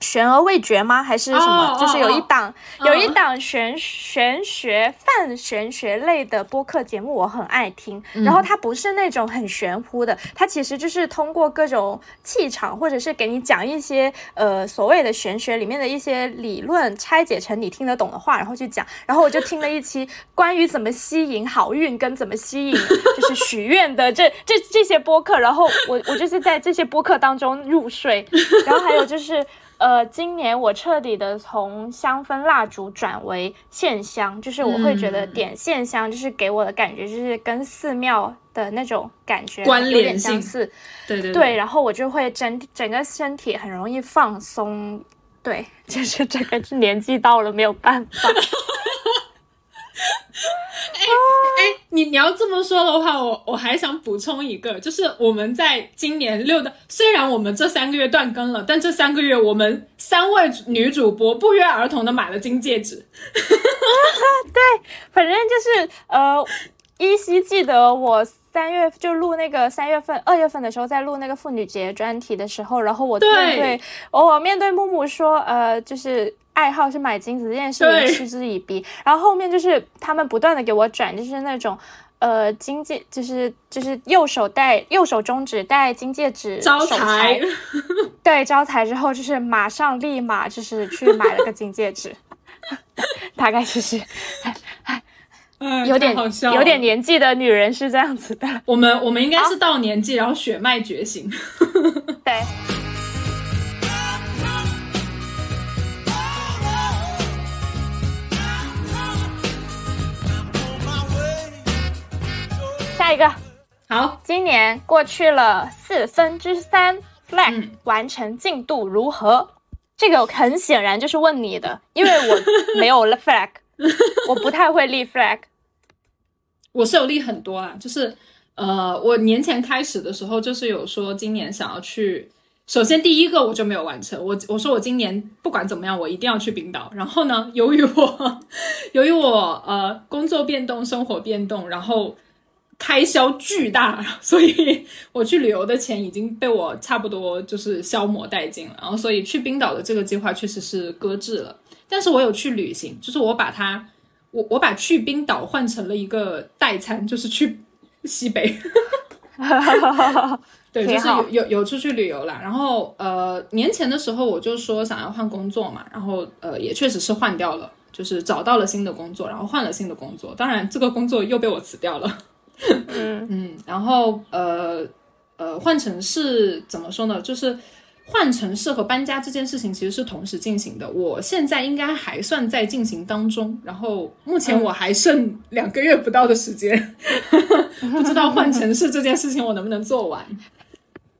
悬而未决吗？还是什么？哦就是有一哦档、哦有一档玄玄学泛玄学类的播客节目，我很爱听。然后它不是那种很玄乎的，它其实就是通过各种气场，或者是给你讲一些呃所谓的玄学里面的一些理论，拆解成你听得懂的话，然后去讲。然后我就听了一期关于怎么吸引好运跟怎么吸引就是许愿的这 *laughs* 这这些播客，然后我我就是在这些播客当中入睡。然后还有就是。呃，今年我彻底的从香氛蜡烛转为线香，就是我会觉得嗯。点线香就是给我的感觉就是跟寺庙的那种感觉关有点联相似，对对对，，然后我就会整整个身体很容易放松，对，*laughs* 就是这个是年纪到了没有办法，*laughs* 哎，你你要这么说的话，我我还想补充一个，就是我们在今年六的，虽然我们这三个月断更了，但这三个月我们三位女主播不约而同的买了金戒指。*laughs* 对反正就是呃，依稀记得我三月就录那个三月份、二月份的时候，在录那个妇女节专题的时候，然后我对面对我面对木木说，呃，就是。爱好是买金子这件事对。情嗤之以鼻，然后后面就是他们不断的给我转，就是那种呃金戒，就是就是右手戴右手中指戴金戒指，招手财，*laughs* 对招财之后，就是马上立马就是去买了个金戒指，*laughs* 大概就是。嗯，有点有点年纪的女人是这样子的，我们我们应该是到年纪，然后血脉觉醒。对。下一个，好，今年过去了四分之三，flag、嗯完成进度如何？这个很显然就是问你的，因为我没有了 *laughs* flag，我不太会立 flag。我是有立很多啊，就是呃，我年前开始的时候，就是有说今年想要去。首先第一个我就没有完成，我我说我今年不管怎么样，我一定要去冰岛。然后呢，由于我 *laughs* 由于我呃工作变动、生活变动，然后开销巨大，所以我去旅游的钱已经被我差不多就是消磨殆尽了。然后所以去冰岛的这个计划确实是搁置了。但是我有去旅行，就是我把它我我把去冰岛换成了一个代餐，就是去西 *laughs* 北。*laughs* 对，就是有有有出去旅游啦。然后呃，年前的时候我就说想要换工作嘛，然后呃也确实是换掉了，就是找到了新的工作，然后换了新的工作。当然这个工作又被我辞掉了。嗯嗯，然后呃呃换城市怎么说呢？就是换城市和搬家这件事情其实是同时进行的。我现在应该还算在进行当中，然后目前我还剩两个月不到的时间，*laughs* 不知道换城市这件事情我能不能做完。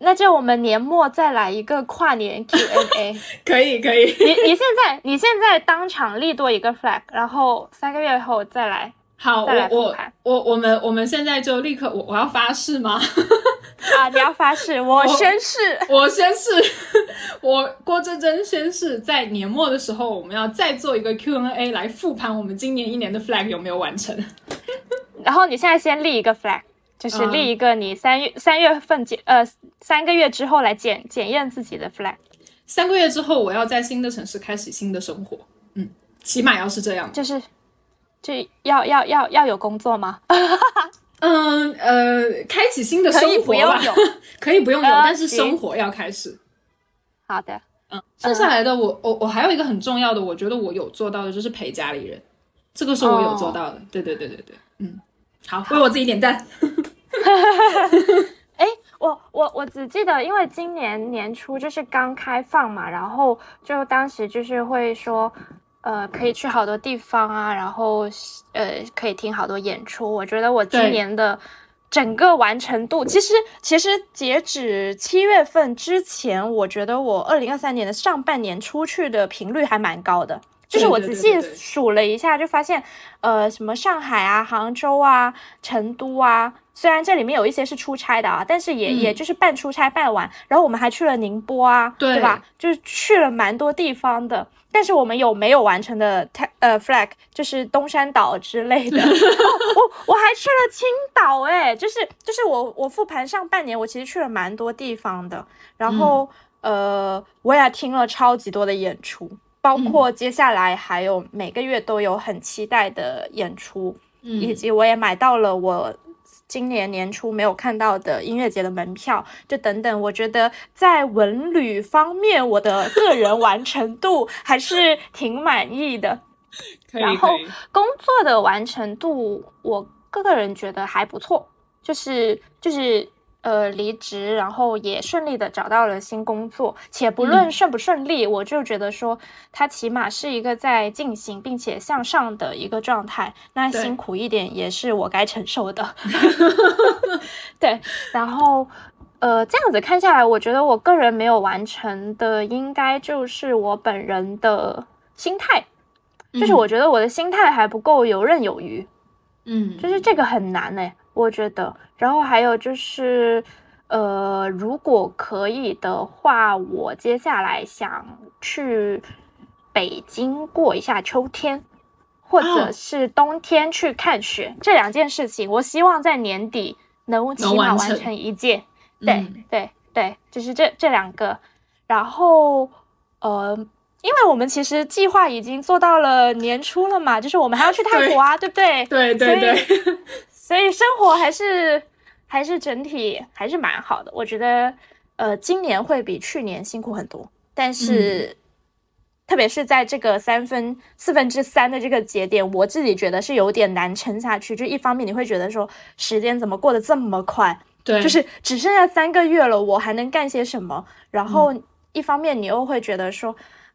那就我们年末再来一个跨年 Q&A。*laughs* 可以可以，你你现在你现在当场立多一个 flag，然后三个月后再来。好，我我我我们我们现在就立刻，我我要发誓吗？啊！你要发誓，我宣誓。*laughs* 我宣誓，我郭真真宣誓，在年末的时候，我们要再做一个 Q&A 来复盘我们今年一年的 flag 有没有完成。*laughs* 然后你现在先立一个 flag，就是嗯立一个你三月三月份检呃三个月之后来检检验自己的 flag，三个月之后，我要在新的城市开始新的生活。嗯，起码要是这样。就是就要要要要有工作吗？*laughs* 嗯呃，开启新的生活吧。可以不用有，*laughs* 呃但是生活要开始。好的，嗯剩下来的我我我还有一个很重要的，我觉得我有做到的就是陪家里人，这个是我有做到的。对对对对对，嗯，好，为我自己点赞。*laughs* 哎，我我我只记得，因为今年年初就是刚开放嘛，然后就当时就是会说，呃，可以去好多地方啊，然后呃，可以听好多演出。我觉得我今年的整个完成度，其实其实截止七月份之前，我觉得我二零二三年的上半年出去的频率还蛮高的。就是我仔细数了一下，就发现，呃，什么上海啊、杭州啊、成都啊，虽然这里面有一些是出差的啊，但是也、嗯也就是半出差半玩。然后我们还去了宁波啊，对吧？就是去了蛮多地方的。但是我们有没有完成的呃 flag，就是东山岛之类的。*laughs* 我我还去了青岛，哎，就是就是我我复盘上半年，我其实去了蛮多地方的。然后、呃，我也听了超级多的演出，包括接下来还有每个月都有很期待的演出，以嗯及我也买到了我今年年初没有看到的音乐节的门票，就等等。我觉得在文旅方面，我的个人完成度 *laughs* 还是挺满意的。然后工作的完成度，我个人觉得还不错，就是就是呃离职，然后也顺利的找到了新工作，且不论嗯。顺不顺利，我就觉得说它起码是一个在进行并且向上的一个状态。那辛苦一点也是我该承受的，*laughs* 对，然后。呃，这样子看下来，我觉得我个人没有完成的，应该就是我本人的心态，就是嗯。我觉得我的心态还不够游刃有余，嗯。就是这个很难哎、我觉得。然后还有就是，呃，如果可以的话，我接下来想去北京过一下秋天，或者哦是冬天去看雪，这两件事情，我希望在年底能起码完成完成一件。对、嗯对对，就是这这两个。然后，呃，因为我们其实计划已经做到了年初了嘛，就是我们还要去泰国啊，对不对？对对对，所以生活还是还是整体还是蛮好的。我觉得，呃，今年会比去年辛苦很多，但是。特别是在这个三分四分之三的这个节点，我自己觉得是有点难撑下去。就一方面你会觉得说时间怎么过得这么快，对，就是只剩下三个月了，我还能干些什么？然后一方面你又会觉得说，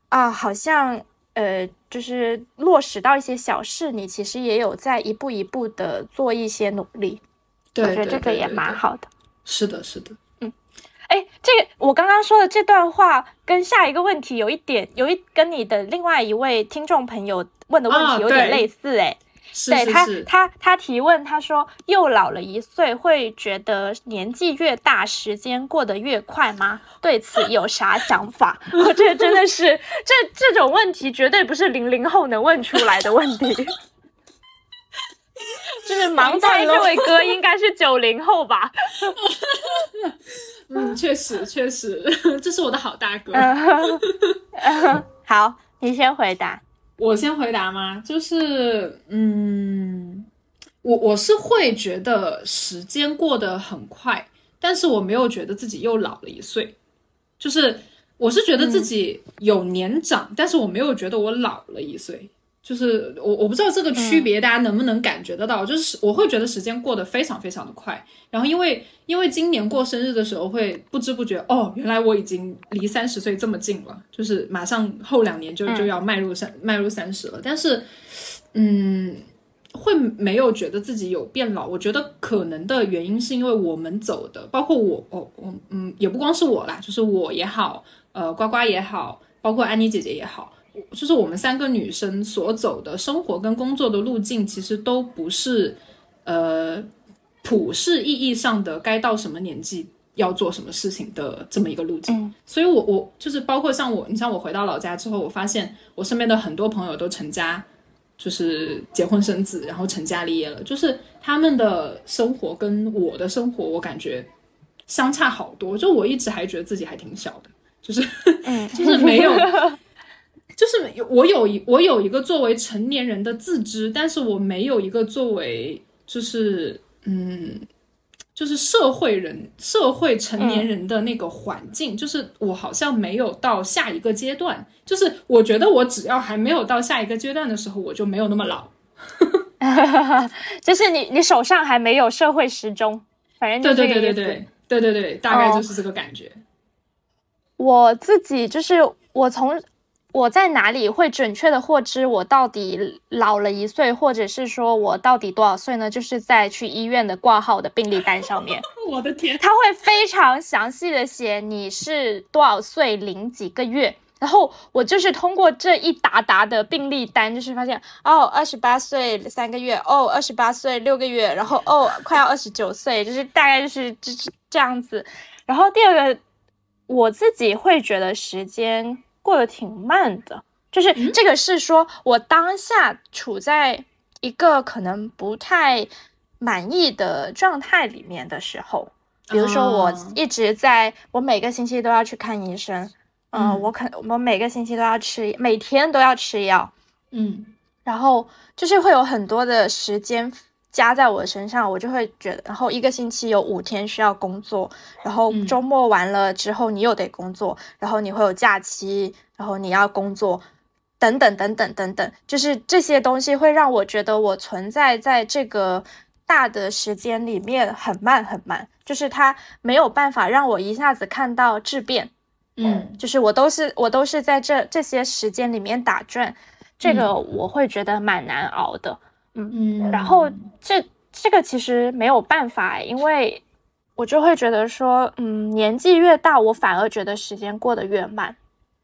啊，好像呃，就是落实到一些小事，你其实也有在一步一步的做一些努力。对，我觉得这个也蛮好的。是的，是的，嗯哎，这个我刚刚说的这段话跟下一个问题有一点，有一跟你的另外一位听众朋友问的问啊题有点类似哎、是对他他他提问，他说又老了一岁，会觉得年纪越大，时间过得越快吗？对此有啥想法？*laughs* 我这真的是这这种问题，绝对不是零零后能问出来的问题。就是 *laughs* 盲猜这位哥应该是九零后吧？*laughs* 嗯，确实确实，这是我的好大哥。嗯好，你先回答。我先回答吗？就是，嗯，我我是会觉得时间过得很快，但是我没有觉得自己又老了一岁，就是我是觉得自己有年长，但是我没有觉得我老了一岁。就是我我不知道这个区别大家能不能感觉得到，就是我会觉得时间过得非常非常的快，然后因为因为今年过生日的时候会不知不觉哦，原来我已经离三十岁这么近了，就是马上后两年就就要迈入三、迈入三十了，但是嗯，会没有觉得自己有变老。我觉得可能的原因是因为我们走的，包括我哦我嗯也不光是我啦，就是我也好，呃呱呱也好，包括安妮姐姐也好。就是我们三个女生所走的生活跟工作的路径，其实都不是呃普世意义上的该到什么年纪要做什么事情的这么一个路径。嗯所以我我就是包括像我，你像我回到老家之后，我发现我身边的很多朋友都成家，就是结婚生子，然后成家立业了，就是他们的生活跟我的生活，我感觉相差好多。就我一直还觉得自己还挺小的，就是嗯，*laughs* 就是没有，就是有我有一我有一个作为成年人的自知，但是我没有一个作为就是嗯。就是社会人、社会成年人的那个环境，就是我好像没有到下一个阶段。就是我觉得我只要还没有到下一个阶段的时候，我就没有那么老。*laughs* 就是你你手上还没有社会时钟，反正对。对对对对对对对，大概就是这个感觉。我自己就是我从我在哪里会准确的获知我到底老了一岁，或者是说我到底多少岁呢？就是在去医院的挂号的病历单上面，*laughs* 我的天，他会非常详细的写你是多少岁零几个月。然后我就是通过这一沓沓的病历单，就是发现哦，二十八岁三个月，哦，二十八岁六个月，然后哦，快要二十九岁，就是大概就是就是这样子。然后第二个，我自己会觉得时间过得挺慢的，就是这个是说我当下处在一个可能不太满意的状态里面的时候，比如说我啊。一直在，我每个星期都要去看医生，嗯、嗯。我可我每个星期都要吃，每天都要吃药，嗯。然后就是会有很多的时间加在我身上，我就会觉得，然后一个星期有五天需要工作，然后嗯周末完了之后你又得工作，然后你会有假期，然后你要工作，等等等等等等，就是这些东西会让我觉得我存在在这个大的时间里面很慢很慢，就是它没有办法让我一下子看到质变。嗯就是我都是我都是在这这些时间里面打转，这个我会觉得蛮难熬的。嗯，然后这这个其实没有办法，因为我就会觉得说，嗯，年纪越大，我反而觉得时间过得越慢。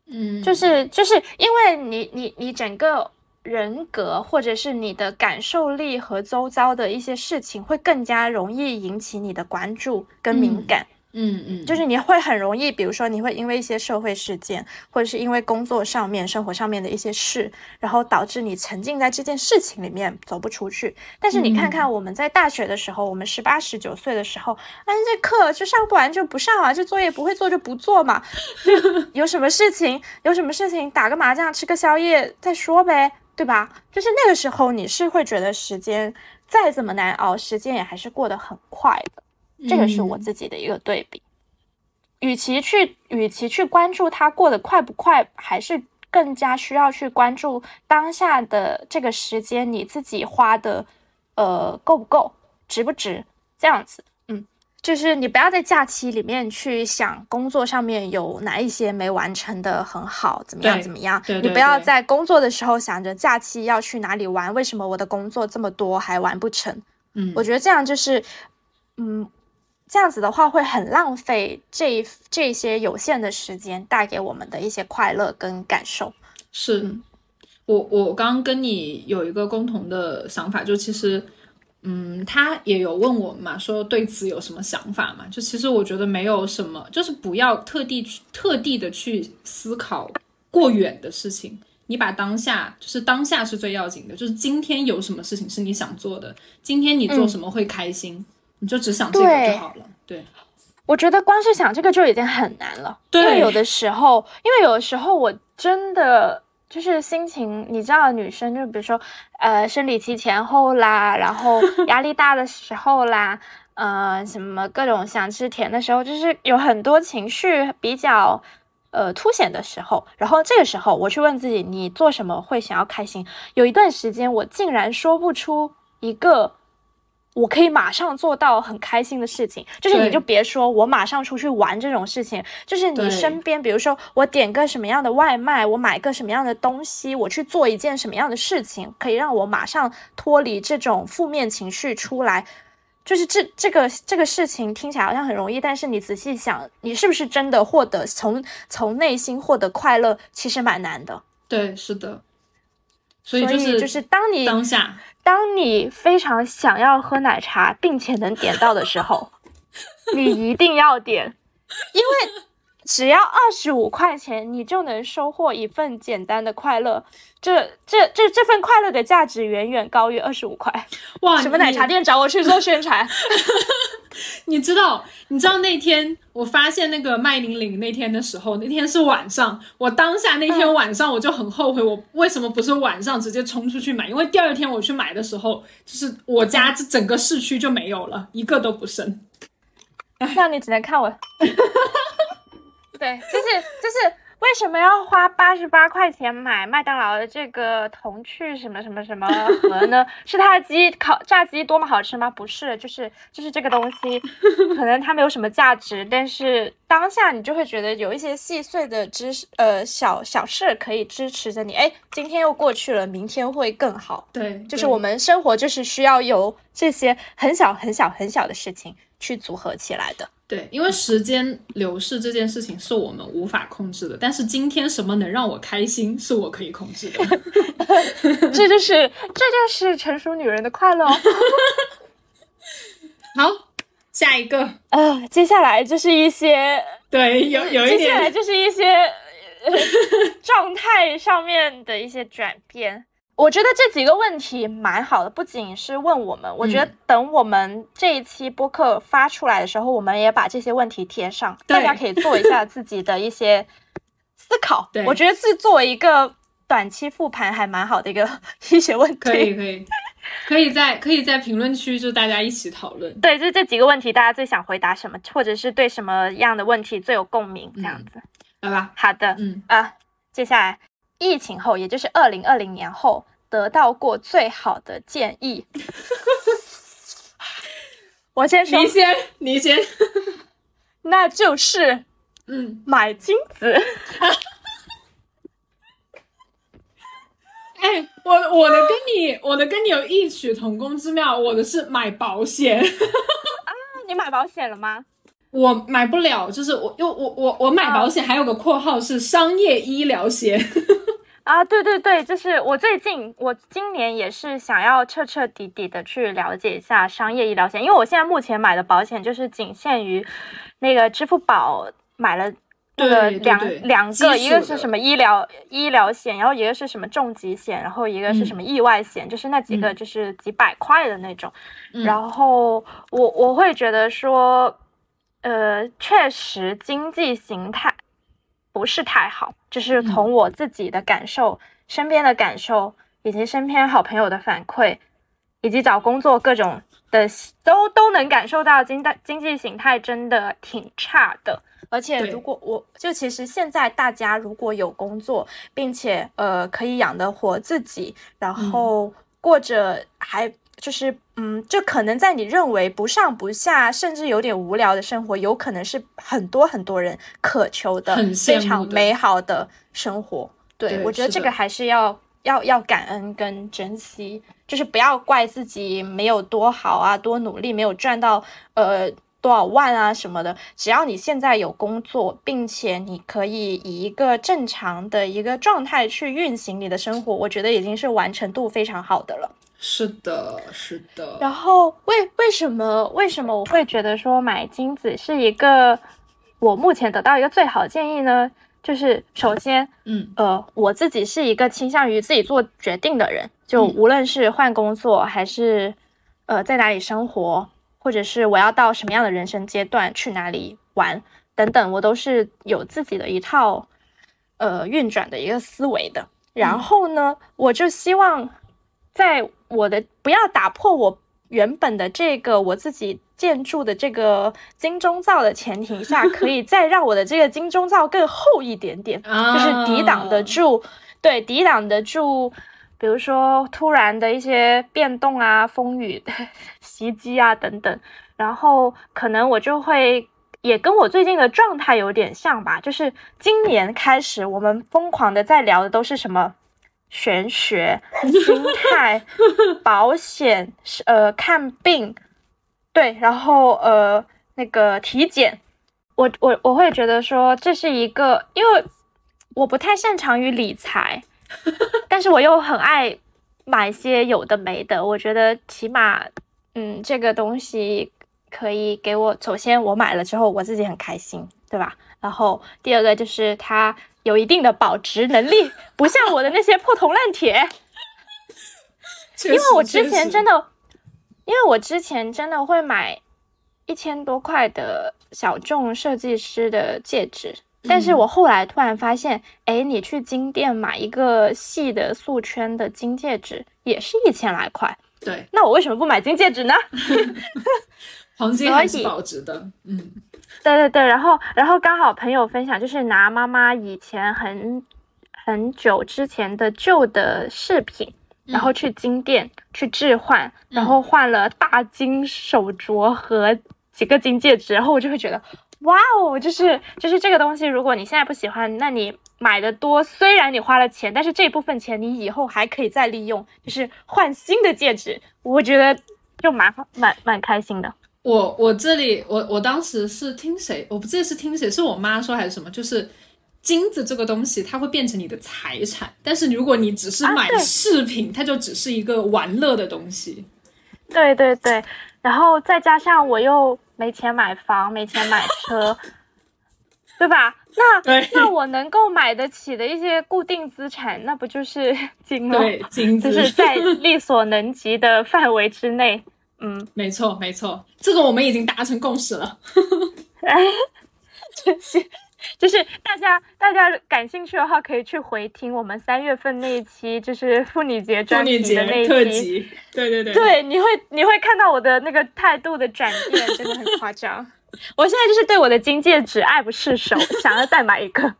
嗯就是就是因为你你你整个人格或者是你的感受力和周遭的一些事情，会更加容易引起你的关注跟敏嗯感。嗯嗯嗯，就是你会很容易，比如说你会因为一些社会事件，或者是因为工作上面、生活上面的一些事，然后导致你沉浸在这件事情里面走不出去。但是你看看我们在大学的时候，我们十八、十九岁的时候，哎，这课就上不完就不上啊，这作业不会做就不做嘛，就 *laughs* 有什么事情有什么事情打个麻将、吃个宵夜再说呗，对吧？就是那个时候你是会觉得时间再怎么难熬，时间也还是过得很快的。这个是我嗯自己的一个对比。与其去，与其去关注他过得快不快，还是更加需要去关注当下的这个时间，你自己花的，呃，够不够，值不值，这样子。嗯，就是你不要在假期里面去想工作上面有哪一些没完成的很好，怎么样怎么样。你不要在工作的时候想着假期要去哪里玩，为什么我的工作这么多还完不成？嗯，我觉得这样就是，嗯，这样子的话会很浪费这这些有限的时间带给我们的一些快乐跟感受。是嗯我我刚刚跟你有一个共同的想法，就其实，嗯，他也有问我嘛，说对此有什么想法嘛？就其实我觉得没有什么，就是不要特地去特地的去思考过远的事情。你把当下，就是当下是最要紧的，就是今天有什么事情是你想做的，今天你做什么会开心，你就只想这个就好了。对，我觉得光是想这个就已经很难了，对因为有的时候，因为有的时候我真的就是心情，你知道，女生就比如说，呃，生理期前后啦，然后压力大的时候啦，*laughs* 呃，什么各种想吃甜的时候，就是有很多情绪比较。呃，凸显的时候，然后这个时候我去问自己，你做什么会想要开心？有一段时间，我竟然说不出一个我可以马上做到很开心的事情，就是你就别说我马上出去玩这种事情，就是你身边，比如说我点个什么样的外卖，我买个什么样的东西，我去做一件什么样的事情，可以让我马上脱离这种负面情绪出来。就是这这个这个事情听起来好像很容易，但是你仔细想，你是不是真的获得从从内心获得快乐，其实蛮难的。对，是的。所所以就是就是当你当下，当你非常想要喝奶茶，并且能点到的时候，你一定要点，因为只要二十五块钱，你就能收获一份简单的快乐。这这这这份快乐的价值远远高于二十五块。哇，什么奶茶店找我去做宣传？*laughs* 你知道，你知道那天我发现那个麦玲玲那天的时候，那天是晚上，我当下那天晚上我就很后悔，我为什么不是晚上直接冲出去买？因为第二天我去买的时候，就是我家这整个市区就没有了，一个都不剩。那你只能看我。*laughs* 对，就是就是为什么要花八十八块钱买麦当劳的这个童趣什么什么什么盒呢？*laughs* 是它的鸡烤炸鸡多么好吃吗？不是，就是就是这个东西，*laughs* 可能它没有什么价值，但是当下你就会觉得有一些细碎的知识，呃，小小事可以支持着你。哎，今天又过去了，明天会更好。对，就是我们生活就是需要有这些很小很小很小的事情去组合起来的。对，因为时间流逝这件事情是我们无法控制的，但是今天什么能让我开心，是我可以控制的。*laughs* 这就是这就是成熟女人的快乐哦。*laughs* 好，下一个，呃，接下来就是一些，对，有有一点接下来，就是一些、呃、*laughs* 状态上面的一些转变。我觉得这几个问题蛮好的，不仅是问我们，我觉得嗯等我们这一期播客发出来的时候，我们也把这些问题贴上，大家可以做一下自己的一些思考对。我觉得是作为一个短期复盘还蛮好的一个 *laughs* 一些问题。可以可以，可以在可以在评论区就大家一起讨论。对，就这几个问题，大家最想回答什么，或者是对什么样的问题最有共鸣，这样子。好吧，好的，嗯，啊，接下来疫情后，也就是二零二零年后，得到过最好的建议。*laughs* 我先说你，先，你先，*laughs* 那就是嗯，买金子。*laughs* 哎，我我的跟你我的跟你有异曲同工之妙，我的是买保险啊。你买保险了吗？我买不了，就是我，因为我我我买保险还有个括号是商业医疗险，啊，对对对，就是我最近，我今年也是想要彻彻底底的去了解一下商业医疗险，因为我现在目前买的保险就是仅限于那个支付宝买了那个两两个，一个是什么医疗医疗险，然后一个是什么重疾险，然后一个是什么意外险，就是那几个嗯就是几百块的那种。嗯然后我我会觉得说，呃，确实经济形态不是太好，就是嗯。从我自己的感受、身边的感受，以及身边好朋友的反馈，以及找工作各种的都都能感受到经济经济形态真的挺差的。而且如果我就其实现在大家如果有工作，并且呃可以养得活自己，然后过着还就是嗯，就可能在你认为不上不下，甚至有点无聊的生活，有可能是很多很多人渴求的非常美好的生活。对对我觉得这个还是要要要感恩跟珍惜，就是不要怪自己没有多好啊，多努力没有赚到呃多少万啊什么的。只要你现在有工作，并且你可以以一个正常的一个状态去运行你的生活，我觉得已经是完成度非常好的了。是的，是的，然后为为什么为什么我会觉得说买金子是一个我目前得到一个最好的建议呢？就是首先，嗯呃，我自己是一个倾向于自己做决定的人，就嗯无论是换工作还是呃在哪里生活，或者是我要到什么样的人生阶段去哪里玩等等，我都是有自己的一套呃运转的一个思维的。然后呢，我就希望在我的不要打破我原本的这个我自己建筑的这个金钟罩的前提下，可以再让我的这个金钟罩更厚一点点，啊就是抵挡得住，对，抵挡得住，比如说突然的一些变动啊、风雨 *laughs* 袭击啊等等，然后可能我就会。也跟我最近的状态有点像吧，就是今年开始，我们疯狂的在聊的都是什么玄学、心态、*laughs* 保险，是呃看病，对，然后呃那个体检，我我我会觉得说这是一个，因为我不太擅长于理财，*laughs* 但是我又很爱买些有的没的，我觉得起码嗯这个东西可以给我，首先我买了之后我自己很开心，对吧？然后第二个就是它有一定的保值能力，不像我的那些破铜烂铁。*laughs* 因因为我之前真的，因为我之前真的会买一千多块的小众设计师的戒指，但是我后来突然发现，哎，你去金店买一个细的素圈的金戒指也是一千来块，对那我为什么不买金戒指呢？*laughs* *laughs* 黄金还是保值的，嗯对对对，然后然后刚好朋友分享，就是拿妈妈以前很很久之前的旧的饰品，然后去金店去置换，然后换了大金手镯和几个金戒指，然后我就会觉得，哇哦，就是就是这个东西，如果你现在不喜欢，那你买的多，虽然你花了钱，但是这部分钱你以后还可以再利用，就是换新的戒指，我觉得就蛮蛮蛮开心的。我我这里我我当时是听谁，我不记得是听谁，是我妈说还是什么，就是金子这个东西它会变成你的财产，但是如果你只是买饰品，它就只是一个玩乐的东西。对对对，然后再加上我又没钱买房，没钱买车，对吧？那那我能够买得起的一些固定资产，那不就是 *laughs* 金吗？对，金子就是在力所能及的范围之内。嗯，没错没错，这个我们已经达成共识了。*laughs* 就是就是大家大家感兴趣的话，可以去回听我们三月份那一期，就是妇女节专题的那一期。特辑，对对对，对，你会你会看到我的那个态度的转变，真的很夸张。*laughs* 我现在就是对我的金戒指爱不释手，想要再买一个。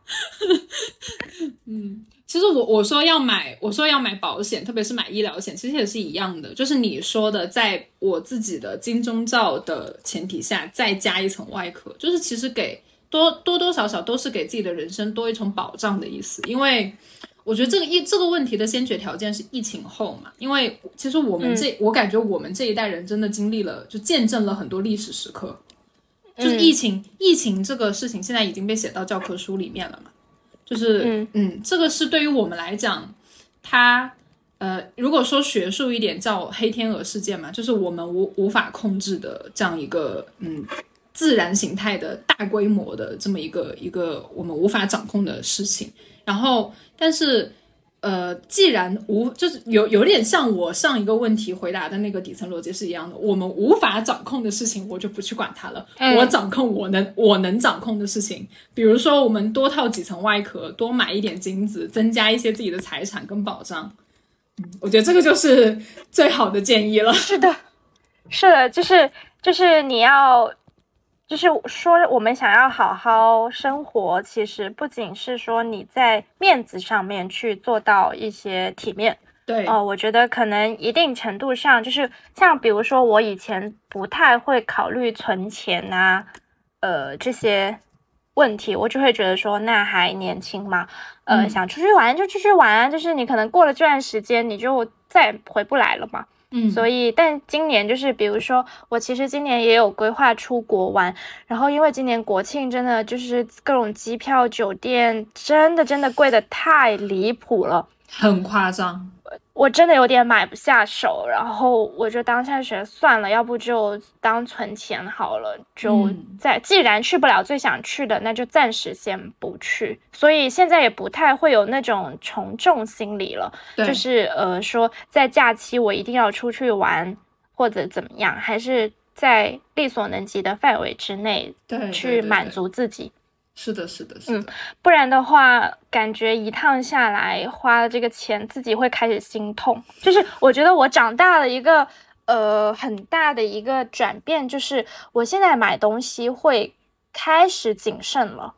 *laughs* 嗯，其实我我说要买，我说要买保险，特别是买医疗险，其实也是一样的，就是你说的，在我自己的金钟罩的前提下，再加一层外壳，就是其实给多多多少少都是给自己的人生多一重保障的意思，因为。我觉得这个疫这个问题的先决条件是疫情后嘛，因为其实我们这、我感觉我们这一代人真的经历了，就见证了很多历史时刻，就是疫情、疫情这个事情现在已经被写到教科书里面了嘛，就是嗯嗯，这个是对于我们来讲，它呃，如果说学术一点叫黑天鹅事件嘛，就是我们无无法控制的这样一个嗯自然形态的大规模的这么一个一个我们无法掌控的事情。然后，但是呃，既然无就是有有点像我上一个问题回答的那个底层逻辑是一样的，我们无法掌控的事情，我就不去管它了。嗯我掌控我能我能掌控的事情，比如说我们多套几层外壳，多买一点金子，增加一些自己的财产跟保障。嗯，我觉得这个就是最好的建议了。是的，是的，就是就是你要，就是说我们想要好好生活，其实不仅是说你在面子上面去做到一些体面，对，哦，我觉得可能一定程度上，就是像比如说我以前不太会考虑存钱啊，呃这些问题，我就会觉得说那还年轻嘛，呃、嗯想出去玩就出去玩啊，就是你可能过了这段时间你就再也回不来了嘛。嗯，所以，但今年就是，比如说，我其实今年也有规划出国玩，然后因为今年国庆真的就是各种机票、酒店，真的真的贵的太离谱了。很夸张。我真的有点买不下手，然后我就当下觉得算了，要不就当存钱好了，就嗯在、既然去不了最想去的，那就暂时先不去。所以现在也不太会有那种从众心理了，就是呃说在假期我一定要出去玩或者怎么样，还是在力所能及的范围之内去满足自己。是的，是的，是嗯。不然的话，感觉一趟下来花了这个钱，自己会开始心痛。就是我觉得我长大了一个呃很大的一个转变，就是我现在买东西会开始谨慎了。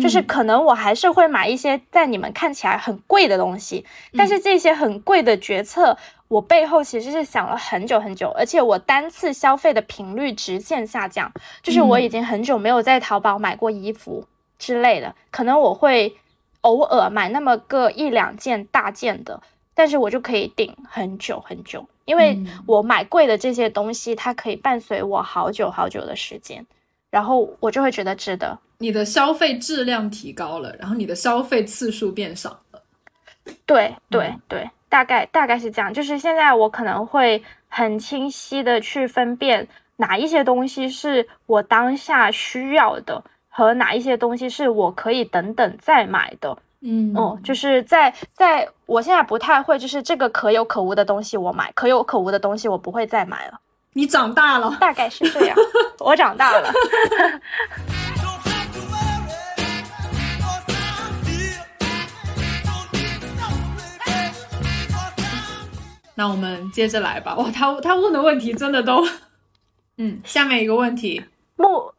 就是嗯可能我还是会买一些在你们看起来很贵的东西，但是这些很贵的决策，我背后其实是想了很久很久，而且我单次消费的频率直线下降，就是我已经很久没有在淘宝买过衣服之类的，可能我会偶尔买那么个一两件大件的，但是我就可以顶很久很久，因为嗯我买贵的这些东西，它可以伴随我好久好久的时间，然后我就会觉得值得。你的消费质量提高了，然后你的消费次数变少了。对对嗯对，大概大概是这样。就是现在我可能会很清晰的去分辨哪一些东西是我当下需要的，和哪一些东西是我可以等等再买的。嗯哦、就是在在我现在不太会，就是这个可有可无的东西我买，可有可无的东西我不会再买了。你长大了。大概是这样。我长大了。*laughs* 那我们接着来吧。哇，他他问的问题真的都，*laughs* 嗯，下面一个问题，目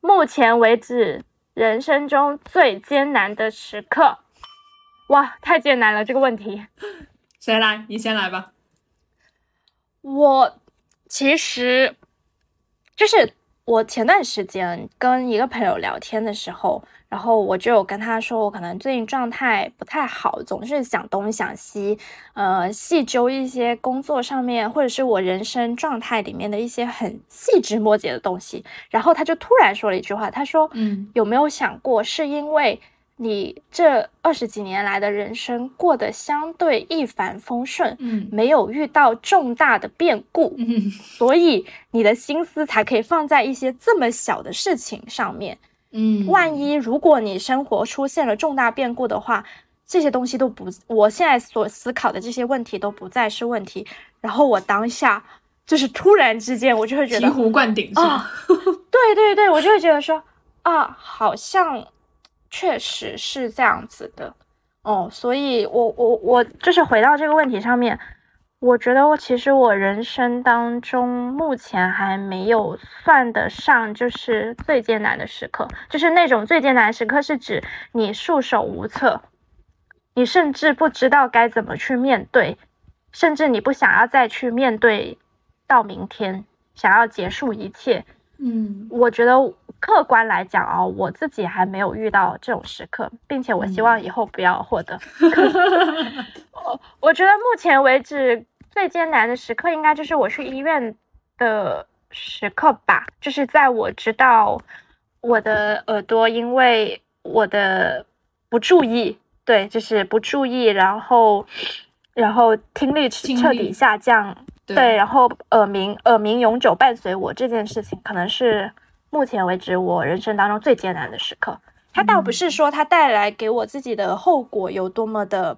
目前为止，人生中最艰难的时刻，哇，太艰难了这个问题。谁来？你先来吧。我其实就是我前段时间跟一个朋友聊天的时候，然后我就有跟他说，我可能最近状态不太好，总是想东想西，呃，细究一些工作上面或者是我人生状态里面的一些很细枝末节的东西。然后他就突然说了一句话，他说：“嗯有没有想过，是因为你这二十几年来的人生过得相对一帆风顺，嗯没有遇到重大的变故，嗯所以你的心思才可以放在一些这么小的事情上面。嗯，万一如果你生活出现了重大变故的话，这些东西都不，我现在所思考的这些问题都不再是问题。然后我当下就是突然之间，我就会觉得醍醐灌顶？啊，对对对，我就会觉得说啊，好像确实是这样子的哦。所以我我我就是回到这个问题上面，我觉得我其实我人生当中目前还没有算得上就是最艰难的时刻，就是那种最艰难的时刻是指你束手无策，你甚至不知道该怎么去面对，甚至你不想要再去面对到明天，想要结束一切。嗯我觉得客观来讲啊、我自己还没有遇到这种时刻，并且我希望以后不要获得。*laughs* 我我觉得目前为止最艰难的时刻，应该就是我去医院的时刻吧，就是在我知道我的耳朵因为我的不注意，对，就是不注意，然后然后听力听力彻底下降，对，然后耳鸣，耳鸣永久伴随我这件事情，可能是目前为止我人生当中最艰难的时刻。它倒不是说它带来给我自己的后果有多么的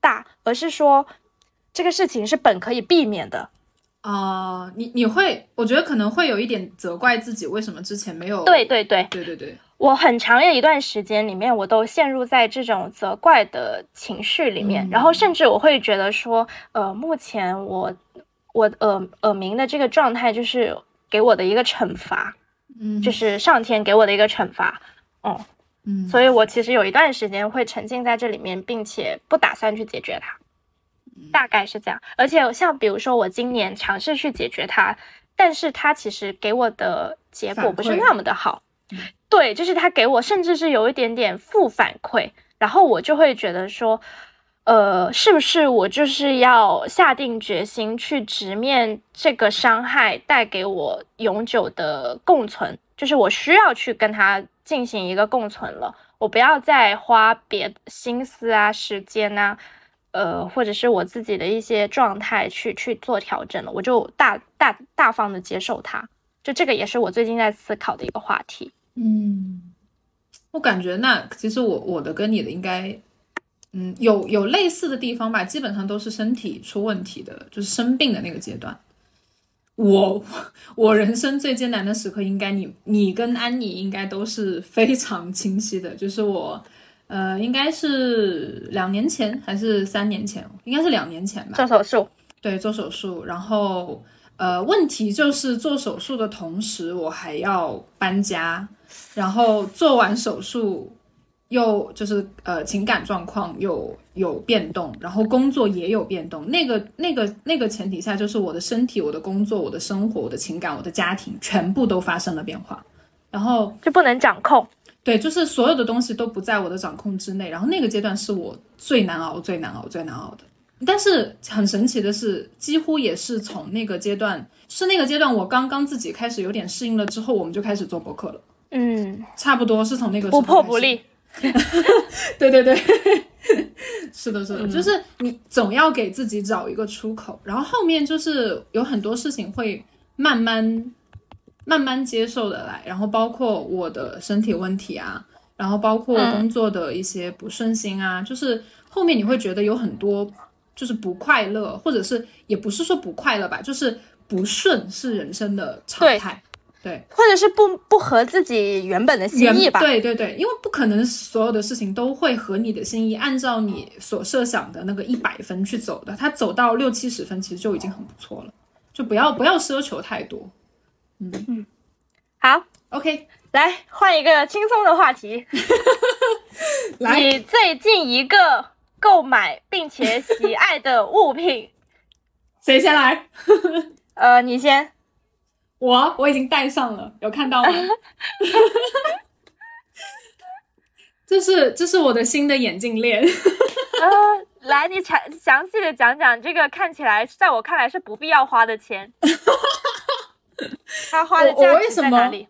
大，而是说这个事情是本可以避免的。啊、你你会，我觉得可能会有一点责怪自己，为什么之前没有？对对对，对对对，我很长的一段时间里面，我都陷入在这种责怪的情绪里面，嗯然后甚至我会觉得说，呃，目前我我耳耳鸣的这个状态，就是给我的一个惩罚。嗯，就是上天给我的一个惩罚。哦，嗯，所以我其实有一段时间会沉浸在这里面，并且不打算去解决它，大概是这样。而且像比如说我今年尝试去解决它，但是它其实给我的结果不是那么的好。对，就是他给我甚至是有一点点负反馈，然后我就会觉得说，呃，是不是我就是要下定决心去直面这个伤害带给我永久的共存？就是我需要去跟它进行一个共存了，我不要再花别心思啊、时间啊，呃，或者是我自己的一些状态去去做调整了，我就大大大方的接受它。就这个也是我最近在思考的一个话题。嗯，我感觉那其实我我的跟你的应该，嗯，有有类似的地方吧，基本上都是身体出问题的，就是生病的那个阶段。我 *laughs* 我人生最艰难的时刻，应该你你跟安妮应该都是非常清晰的，就是我，呃，应该是两年前还是三年前，应该是两年前吧，做手术，对，做手术，然后呃，问题就是做手术的同时，我还要搬家，然后做完手术又就是呃情感状况有有变动，然后工作也有变动。那个那个那个前提下，就是我的身体、我的工作、我的生活、我的情感、我的家庭，全部都发生了变化。然后就不能掌控。对，就是所有的东西都不在我的掌控之内。然后那个阶段是我最难熬、最难熬、最难熬的。但是很神奇的是，几乎也是从那个阶段，是那个阶段我刚刚自己开始有点适应了之后，我们就开始做博客了。嗯，差不多是从那个时候不破。不立。对 *laughs* 对对，*laughs* 是的，是的，就是你总要给自己找一个出口，然后后面就是有很多事情会慢慢慢慢接受的来，然后包括我的身体问题啊，然后包括嗯工作的一些不顺心啊，就是后面你会觉得有很多就是不快乐，或者是也不是说不快乐吧，就是不顺是人生的常态。对，或者是不不合自己原本的心意吧。对对对，因为不可能所有的事情都会合你的心意，按照你所设想的那个一百分去走的。他走到六七十分，其实就已经很不错了。就不要不要奢求太多。嗯好，OK，来换一个轻松的话题。*laughs* 来，你最近一个购买并且喜爱的物品，*laughs* 谁先来？*laughs* 呃，你先。我我已经戴上了，有看到吗？*laughs* 这是这是我的新的眼镜链。呃，来，你详详细的讲讲这个看起来，在我看来是不必要花的钱。*laughs* 他花的我我价值为什么在哪里？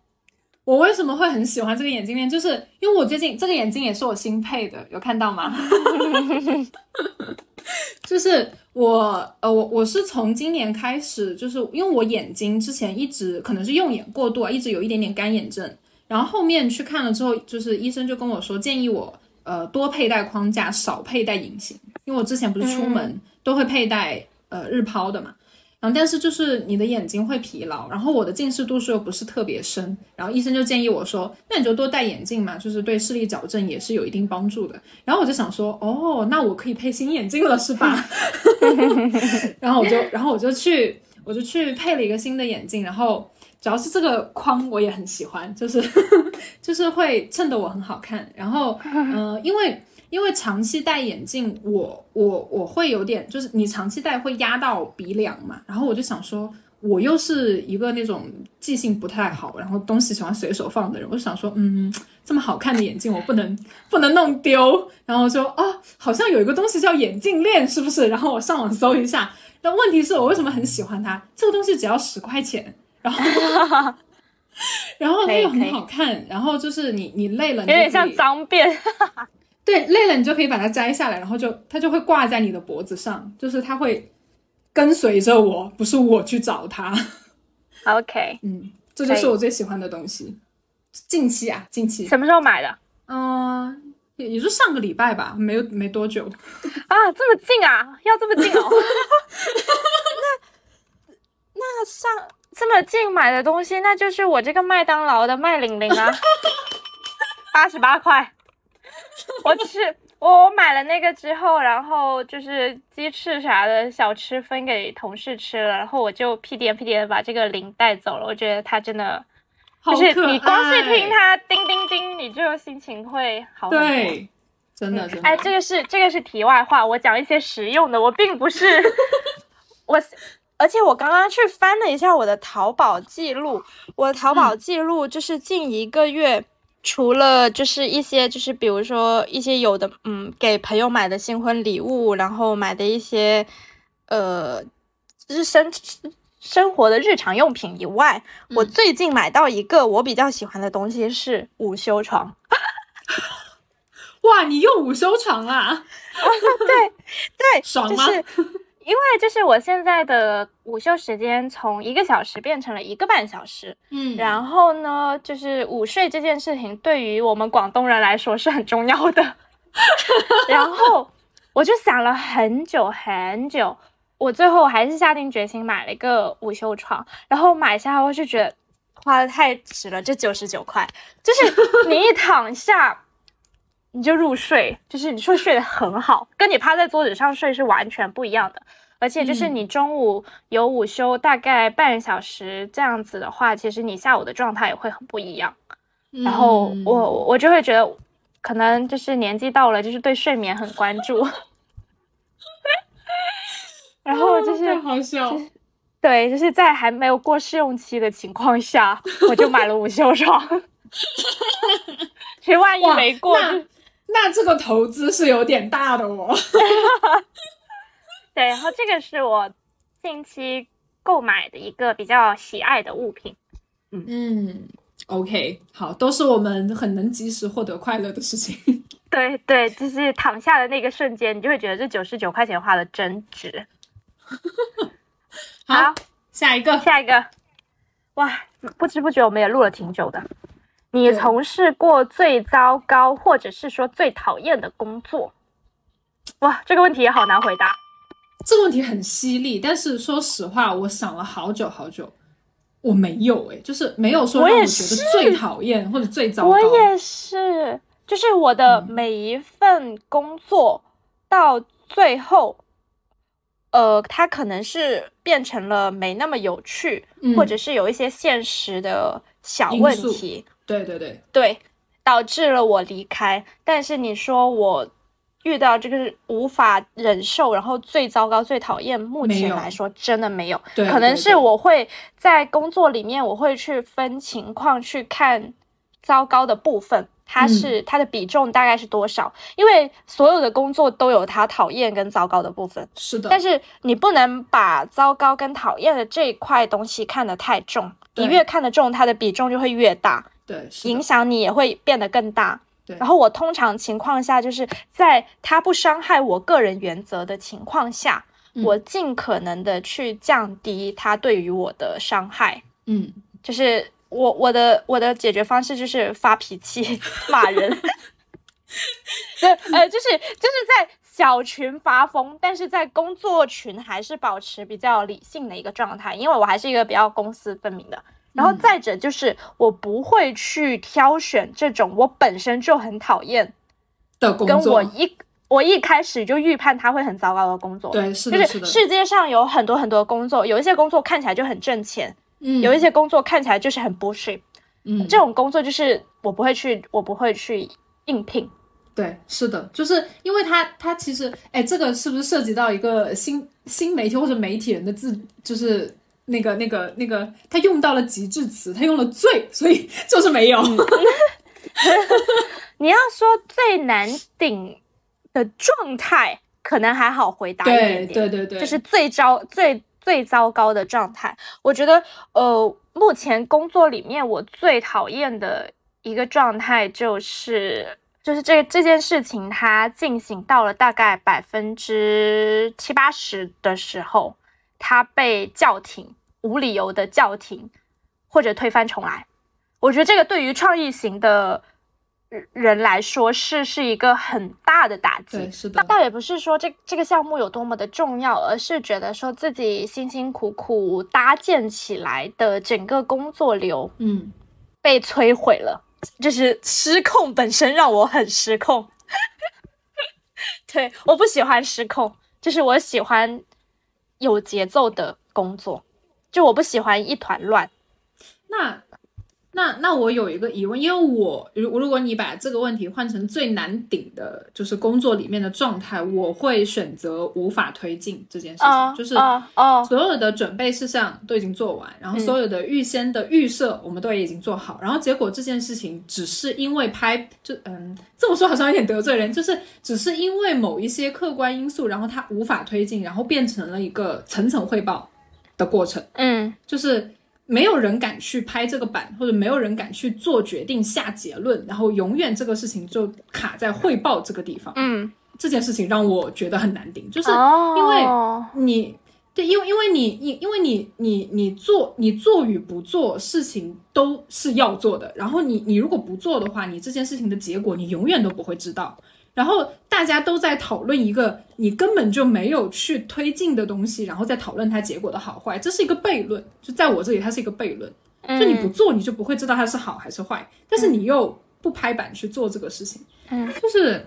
我为什么会很喜欢这个眼镜链？就是因为我最近这个眼镜也是我新配的，有看到吗？*laughs* 就是我呃我我是从今年开始，就是因为我眼睛之前一直可能是用眼过度啊，一直有一点点干眼症，然后后面去看了之后，就是医生就跟我说，建议我呃多佩戴框架，少佩戴隐形，因为我之前不是出门、都会佩戴呃日抛的嘛。然后，但是就是你的眼睛会疲劳，然后我的近视度数又不是特别深，然后医生就建议我说，那你就多戴眼镜嘛，就是对视力矫正也是有一定帮助的。然后我就想说，哦，那我可以配新眼镜了是吧？*laughs* 然后我就，然后我就去，我就去配了一个新的眼镜，然后主要是这个框我也很喜欢，就是 *laughs* 就是会衬得我很好看。然后，呃，因为因为长期戴眼镜，我我我会有点，就是你长期戴会压到鼻梁嘛，然后我就想说。我又是一个那种记性不太好，然后东西喜欢随手放的人，我就想说，嗯，这么好看的眼镜我不能不能弄丢，然后就啊，好像有一个东西叫眼镜链，是不是？然后我上网搜一下，但问题是我为什么很喜欢它？这个东西只要十块钱，然后 *laughs* 然后它又很好看，然后就是你你累了，有点像脏辫。对，累了你就可以把它摘下来，然后就它就会挂在你的脖子上，就是它会跟随着我，不是我去找它。OK，嗯，这就是我最喜欢的东西。近期啊，近期，什么时候买的嗯、也也就上个礼拜吧，没有没多久。啊？这么近啊？要这么近哦？*laughs* 那那上这么近买的东西，那就是我这个麦当劳的麦玲玲啊，八十八块。*laughs* 我吃我我买了那个之后，然后就是鸡翅啥的小吃分给同事吃了，然后我就屁颠屁颠地把这个零带走了。我觉得它真的。就是你光是听它叮叮叮，你就心情会好很多。对，真的真的。哎，这个是这个是题外话，我讲一些实用的，我并不是 *laughs* 我，而且我刚刚去翻了一下我的淘宝记录，我的淘宝记录就是近一个月。除了就是一些就是比如说一些有的嗯给朋友买的新婚礼物，然后买的一些呃日生生活的日常用品以外，我最近买到一个我比较喜欢的东西是午休床。*laughs* 哇，你用午休床啊？*laughs* 对对，*laughs* 爽吗？就是因为就是我现在的午休时间从一个小时变成了一个半小时，嗯然后呢，就是午睡这件事情对于我们广东人来说是很重要的。*laughs* 然后我就想了很久很久，我最后还是下定决心买了一个午休床。然后买下来我就觉得花的太值了，这九十九块，就是你一躺下。你就入睡，就是你会睡得很好，跟你趴在桌子上睡是完全不一样的。而且就是你中午有午休大概半小时这样子的话，其实你下午的状态也会很不一样。然后嗯我我就会觉得，可能就是年纪到了，就是对睡眠很关注。然后就是太好笑。对，就是在还没有过试用期的情况下，我就买了午休床。*laughs* 其实万一没过，那那这个投资是有点大的哦。*laughs* *laughs* 对，然后这个是我近期购买的一个比较喜爱的物品。嗯，OK，好，都是我们很能及时获得快乐的事情。*laughs* 对对，就是躺下的那个瞬间，你就会觉得这九十九块钱花的真值。*laughs* 好，下一个，下一个，哇，不知不觉我们也录了挺久的。你从事过最糟糕，或者是说最讨厌的工作？哇，这个问题也好难回答。这个问题很犀利，但是说实话，我想了好久好久，我没有诶、就是没有说让我觉得最讨厌或者最糟糕。我也是，就是我的嗯每一份工作到最后，呃，它可能是变成了没那么有趣，嗯或者是有一些现实的小问题，对对对，对，导致了我离开。但是你说我遇到这个无法忍受，然后最糟糕、最讨厌，目前来说真的没有。对可能是我会在工作里面，我会去分情况去看糟糕的部分。它嗯是、它的比重大概是多少？因为所有的工作都有它讨厌跟糟糕的部分，是的，但是你不能把糟糕跟讨厌的这一块东西看得太重，你越看得重，它的比重就会越大。对影响你也会变得更大。对然后我通常情况下就是在他不伤害我个人原则的情况下，嗯我尽可能的去降低他对于我的伤害。嗯就是我我的我的解决方式就是发脾气、骂人。*laughs* 对，呃，就是就是在小群发疯，但是在工作群还是保持比较理性的一个状态，因为我还是一个比较公私分明的。然后再者就是我不会去挑选这种我本身就很讨厌，的工作，跟我一我一开始就预判他会很糟糕的工作。对，是的，就是的，世界上有很多很多工作，有一些工作看起来就很挣钱，嗯，有一些工作看起来就是很 bullshit。嗯，这种工作就是我不会去，我不会去应聘。对，是的，就是因为他他其实，哎，这个是不是涉及到一个新新媒体或者媒体人的自，就是那个那个那个，他用到了极致词，他用了最，所以 *laughs* 就是没有。*laughs* 你要说最难顶的状态，可能还好回答一点对点，对对对，就是最糟最最糟糕的状态。我觉得，呃，目前工作里面我最讨厌的一个状态就是。就是这这件事情，它进行到了大概百分之七八十的时候，它被叫停，无理由的叫停，或者推翻重来。我觉得这个对于创意型的人来说是是一个很大的打击。对是的，倒也不是说这这个项目有多么的重要，而是觉得说自己辛辛苦苦搭建起来的整个工作流嗯，被摧毁了，就是失控本身让我很失控。*laughs* 对，我不喜欢失控，就是我喜欢有节奏的工作，就我不喜欢一团乱。那那那我有一个疑问，因为我如如果你把这个问题换成最难顶的，就是工作里面的状态，我会选择无法推进这件事情，啊就是啊啊所有的准备事项都已经做完，然后所有的预先的预设我们都已经做好，然后结果这件事情只是因为拍就嗯这么说好像有点得罪人，就是只是因为某一些客观因素，然后它无法推进，然后变成了一个层层汇报的过程。嗯就是没有人敢去拍这个板，或者没有人敢去做决定、下结论，然后永远这个事情就卡在汇报这个地方。嗯，这件事情让我觉得很难顶，就是哦因为你。对，因为因为你你因为你你你做你做与不做事情都是要做的，然后你你如果不做的话，你这件事情的结果你永远都不会知道。然后大家都在讨论一个你根本就没有去推进的东西，然后再讨论它结果的好坏，这是一个悖论。就在我这里，它是一个悖论。就你不做，你就不会知道它是好还是坏，但是你又不拍板去做这个事情，嗯，就是，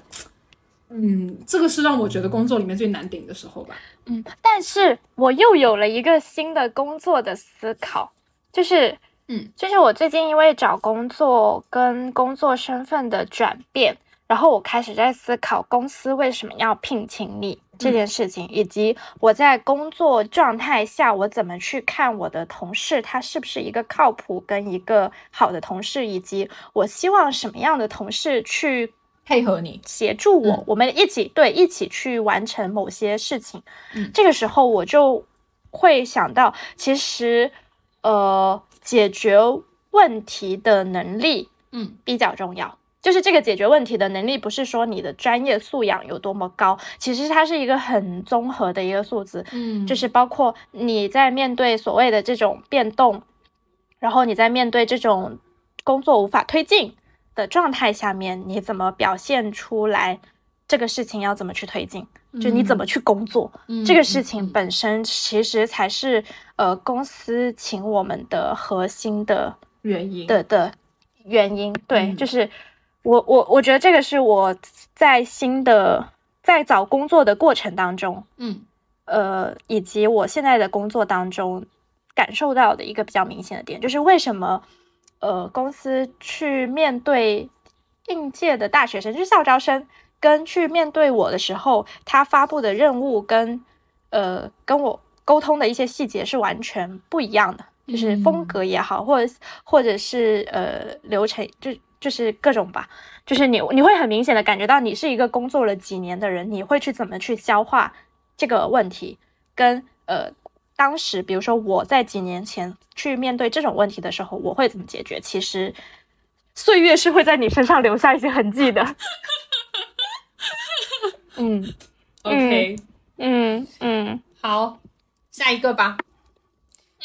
嗯，这个是让我觉得工作里面最难顶的时候吧。嗯，但是我又有了一个新的工作的思考，就是，嗯，就是我最近因为找工作跟工作身份的转变，然后我开始在思考公司为什么要聘请你这件事情，以及我在工作状态下我怎么去看我的同事，他是不是一个靠谱跟一个好的同事，以及我希望什么样的同事去配合你，协助我，嗯我们一起对一起去完成某些事情。嗯这个时候我就会想到，其实呃，解决问题的能力嗯比较重要。就是这个解决问题的能力，不是说你的专业素养有多么高，其实它是一个很综合的一个素质。嗯就是包括你在面对所谓的这种变动，然后你在面对这种工作无法推进的状态下面，你怎么表现出来这个事情要怎么去推进，就你怎么去工作，嗯这个事情本身其实才是呃公司请我们的核心的原因的的原因。对，嗯就是我我我觉得这个是我在新的在找工作的过程当中，嗯。呃，以及我现在的工作当中感受到的一个比较明显的点，就是为什么呃公司去面对应届的大学生，就是校招生，跟去面对我的时候，他发布的任务跟呃跟我沟通的一些细节是完全不一样的，就是风格也好，或者或者是呃流程，就就是各种吧，就是你你会很明显的感觉到你是一个工作了几年的人，你会去怎么去消化这个问题，跟呃当时比如说我在几年前去面对这种问题的时候，我会怎么解决？其实岁月是会在你身上留下一些痕迹的。嗯，*laughs* OK，嗯嗯好，下一个吧。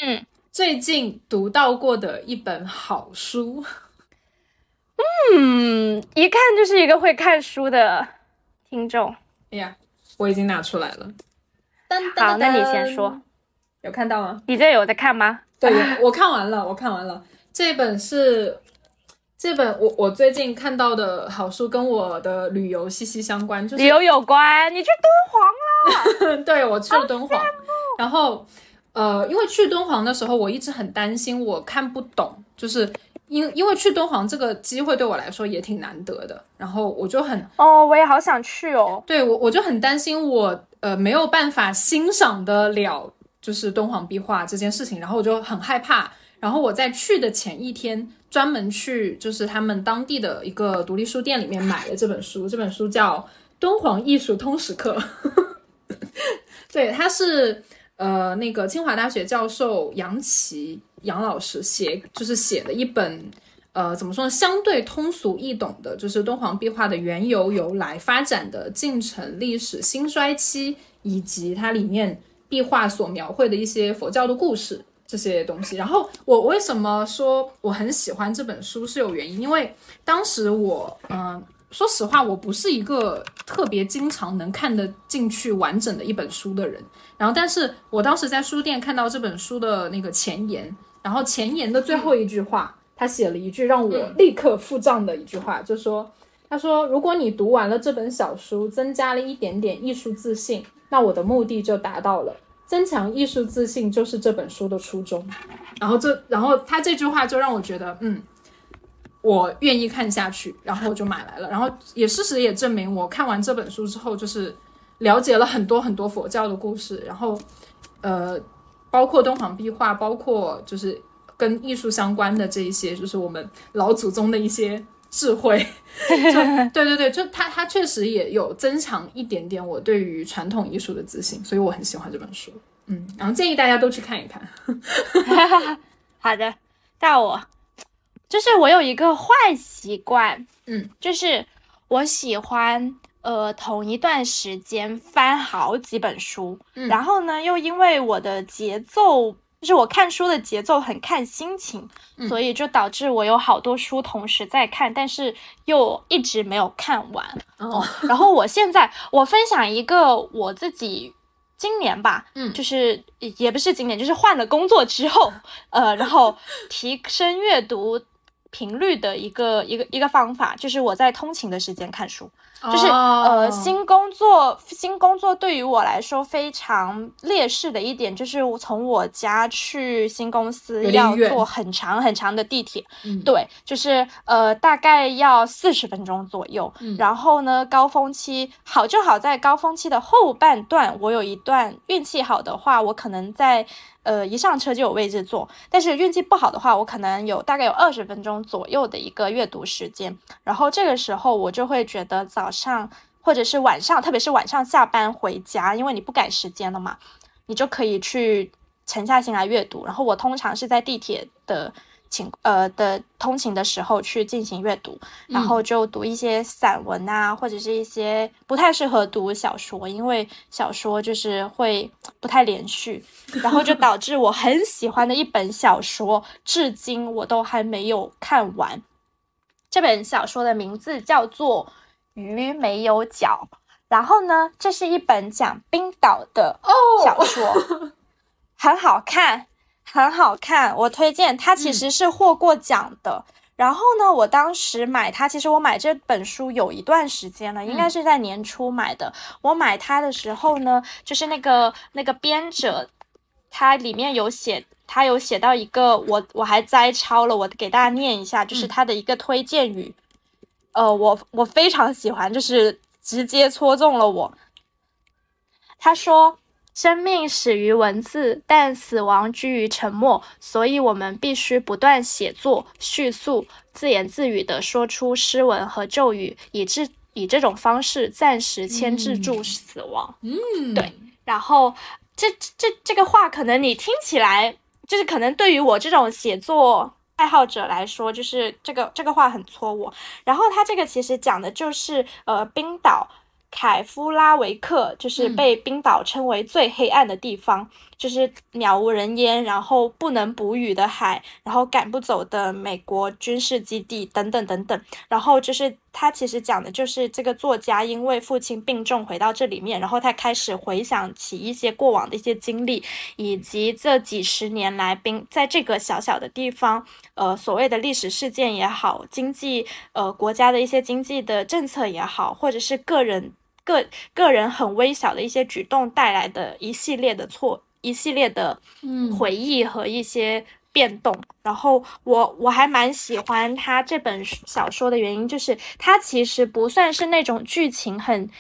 嗯，最近读到过的一本好书。嗯，一看就是一个会看书的听众。哎呀，我已经拿出来了。好，那你先说。有看到吗？你这有在看吗？对，我看完了，我看完了。这本是这本我我最近看到的好书，跟我的旅游息息相关，就是旅游有关，你去敦煌了。*laughs* 对我去了敦煌，然后呃，因为去敦煌的时候，我一直很担心我看不懂，就是因因为去敦煌这个机会对我来说也挺难得的，然后我就很哦，我也好想去哦。对我我就很担心我呃没有办法欣赏得了就是敦煌壁画这件事情，然后我就很害怕。然后我在去的前一天，专门去就是他们当地的一个独立书店里面买了这本书，这本书叫《敦煌艺术通识课》。*laughs* 对，它是呃那个清华大学教授杨琦杨老师写，就是写的一本呃怎么说呢，相对通俗易懂的，就是敦煌壁画的缘由、由来、发展的进程、历史兴衰期，以及它里面壁画所描绘的一些佛教的故事。这些东西，然后我为什么说我很喜欢这本书是有原因，因为当时我，嗯、说实话，我不是一个特别经常能看得进去完整的一本书的人。然后，但是我当时在书店看到这本书的那个前言，然后前言的最后一句话，他写了一句让我立刻付账的一句话，就说：“他说，如果你读完了这本小书，增加了一点点艺术自信，那我的目的就达到了。增强艺术自信就是这本书的初衷。”然后这，然后他这句话就让我觉得，嗯，我愿意看下去，然后我就买来了。然后也事实也证明，我看完这本书之后，就是了解了很多很多佛教的故事，然后呃，包括敦煌壁画，包括就是跟艺术相关的这一些，就是我们老祖宗的一些智慧。*laughs* 就对对对，就它它确实也有增强一点点我对于传统艺术的自信，所以我很喜欢这本书。嗯，然后建议大家都去看一看。*laughs* *laughs* 好的，到我，就是我有一个坏习惯，嗯，就是我喜欢呃同一段时间翻好几本书，嗯然后呢，又因为我的节奏。就是我看书的节奏很看心情，嗯所以就导致我有好多书同时在看，但是又一直没有看完。哦，然后我现在我分享一个我自己今年吧，嗯就是也不是今年，就是换了工作之后，呃，然后提升阅读频率的一个一个一个方法，就是我在通勤的时间看书。就是哦呃，新工作新工作对于我来说非常劣势的一点，就是从我家去新公司要坐很长很长的地铁，嗯对，就是呃大概要四十分钟左右。嗯然后呢，高峰期好就好在高峰期的后半段，我有一段运气好的话，我可能在呃一上车就有位置坐，但是运气不好的话，我可能有大概有二十分钟左右的一个阅读时间。然后这个时候我就会觉得早上或者是晚上，特别是晚上下班回家，因为你不赶时间了嘛，你就可以去沉下心来阅读。然后我通常是在地铁的情呃的通勤的时候去进行阅读，然后就读一些散文啊，或者是一些不太适合读小说，因为小说就是会不太连续，*laughs* 然后就导致我很喜欢的一本小说，至今我都还没有看完。这本小说的名字叫做《鱼没有脚》，然后呢，这是一本讲冰岛的小说，*laughs* 很好看，很好看，我推荐。它其实是获过奖的。然后呢，我当时买它，其实我买这本书有一段时间了，应该是在年初买的。我买它的时候呢，就是那个那个编者，他里面有写，他有写到一个，我我还摘抄了，我给大家念一下，就是他的一个推荐语。呃，我我非常喜欢，就是直接戳中了我。他说：“生命始于文字，但死亡居于沉默，所以我们必须不断写作、叙述、自言自语地说出诗文和咒语，以致以这种方式暂时牵制住死亡。嗯，对然后这这这个话，可能你听起来就是可能对于我这种写作爱好者来说，就是这个这个话很戳我。然后他这个其实讲的就是呃冰岛凯夫拉维克，就是嗯被冰岛称为最黑暗的地方，就是鸟无人烟，然后不能捕鱼的海，然后赶不走的美国军事基地等等等等。然后就是他其实讲的就是这个作家因为父亲病重回到这里面，然后他开始回想起一些过往的一些经历，以及这几十年来冰在这个小小的地方，呃，所谓的历史事件也好，经济呃国家的一些经济的政策也好，或者是个人个个人很微小的一些举动带来的一系列的错，一系列的嗯回忆和一些变动。然后我我还蛮喜欢他这本小说的原因，就是它其实不算是那种剧情很。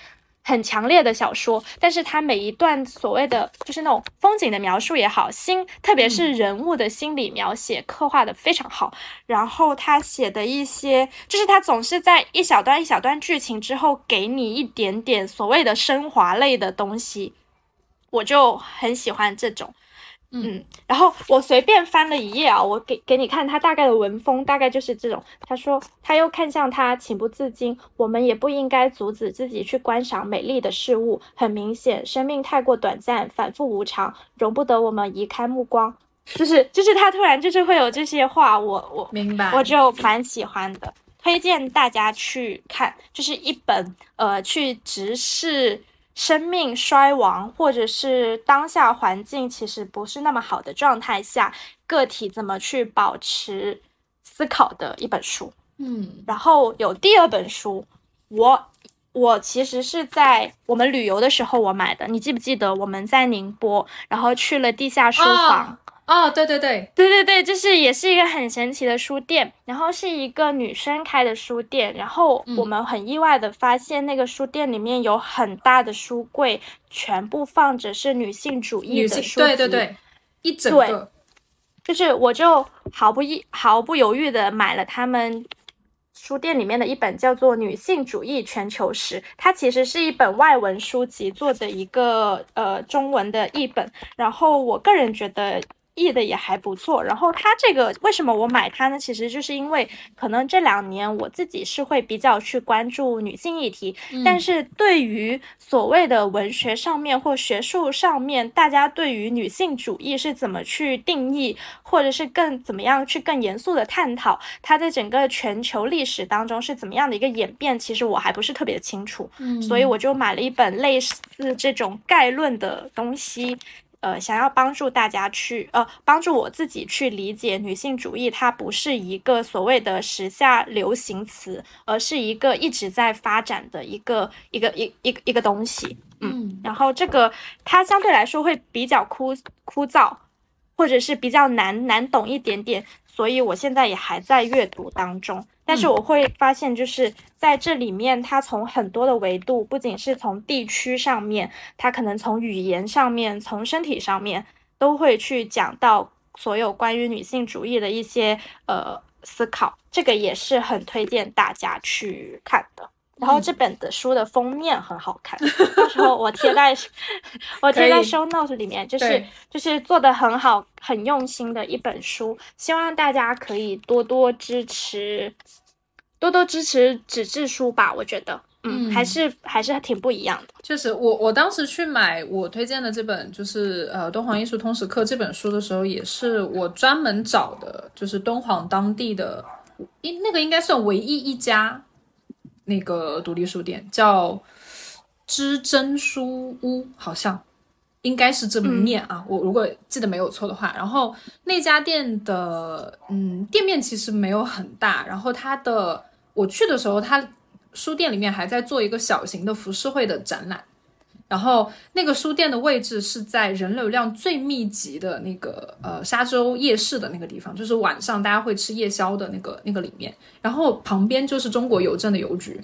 很强烈的小说，但是它每一段所谓的就是那种风景的描述也好，心特别是人物的心理描写刻画的非常好。然后他写的一些，就是他总是在一小段一小段剧情之后，给你一点点所谓的升华类的东西，我就很喜欢这种。嗯，然后我随便翻了一页啊，我给给你看他大概的文风，大概就是这种。他说，他又看向他，情不自禁。我们也不应该阻止自己去观赏美丽的事物。很明显，生命太过短暂，反复无常，容不得我们移开目光。*laughs* 就是就是他突然就是会有这些话，我我明白，我就蛮喜欢的，推荐大家去看，就是一本呃去直视生命衰亡，或者是当下环境其实不是那么好的状态下，个体怎么去保持思考的一本书。嗯然后有第二本书，我我其实是在我们旅游的时候我买的，你记不记得我们在宁波，然后去了地下书房。哦，对对对，对对对，就是也是一个很神奇的书店，然后是一个女生开的书店，然后嗯。我们很意外的发现，那个书店里面有很大的书柜，全部放着是女性主义的书籍，对对对，一整对个，就是我就毫不一毫不犹豫的买了他们书店里面的一本叫做《女性主义全球史》，它其实是一本外文书籍做的一个呃中文的译本，然后我个人觉得。译的也还不错，然后它这个为什么我买它呢？其实就是因为可能这两年我自己是会比较去关注女性议题，但是对于所谓的文学上面或学术上面，大家对于女性主义是怎么去定义，或者是更怎么样去更严肃的探讨它在整个全球历史当中是怎么样的一个演变，其实我还不是特别清楚，嗯所以我就买了一本类似这种概论的东西。呃，想要帮助大家去，呃，帮助我自己去理解女性主义，它不是一个所谓的时下流行词，而是一个一直在发展的一个一个一一个一个东西。嗯然后这个它相对来说会比较枯枯燥，或者是比较难难懂一点点，所以我现在也还在阅读当中。但是嗯我会发现，就是在这里面，它从很多的维度，不仅是从地区上面，它可能从语言上面，从身体上面，都会去讲到所有关于女性主义的一些呃思考。这个也是很推荐大家去看的。然后这本的书的封面很好看，到时候我贴在 *laughs* 我贴在 show note 里面，就是就是做的很好、很用心的一本书，希望大家可以多多支持，多多支持纸质书吧。我觉得，嗯，嗯还是还是挺不一样的。确实，我我当时去买我推荐的这本就是呃敦煌艺术通识课这本书的时候，也是我专门找的，就是敦煌当地的，应那个应该算唯一一家那个独立书店，叫知真书屋，好像应该是这么念啊，我如果记得没有错的话。然后那家店的嗯店面其实没有很大，然后它的我去的时候，它书店里面还在做一个小型的浮世绘的展览。然后那个书店的位置是在人流量最密集的那个呃沙洲夜市的那个地方，就是晚上大家会吃夜宵的那个那个里面。然后旁边就是中国邮政的邮局，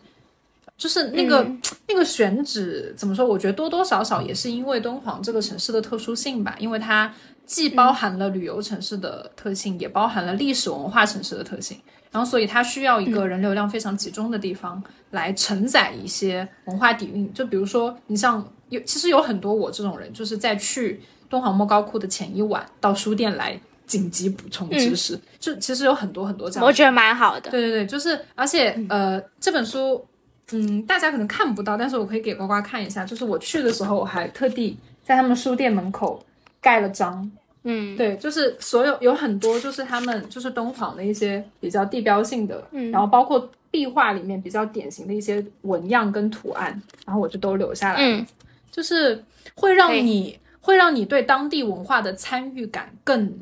就是那个、那个选址怎么说？我觉得多多少少也是因为敦煌这个城市的特殊性吧，因为它既包含了旅游城市的特性，也包含了历史文化城市的特性。然后，所以它需要一个人流量非常集中的地方来承载一些文化底蕴。就比如说，你像有，其实有很多我这种人，就是在去敦煌莫高窟的前一晚到书店来紧急补充知识。就其实有很多很多这样我觉得蛮好的。对对对，就是而且呃，这本书嗯，大家可能看不到，但是我可以给呱呱看一下。就是我去的时候，我还特地在他们书店门口盖了章。嗯，对，就是所有有很多就是他们就是敦煌的一些比较地标性的，嗯然后包括壁画里面比较典型的一些纹样跟图案，然后我就都留下来了。嗯就是会让你会让你对当地文化的参与感更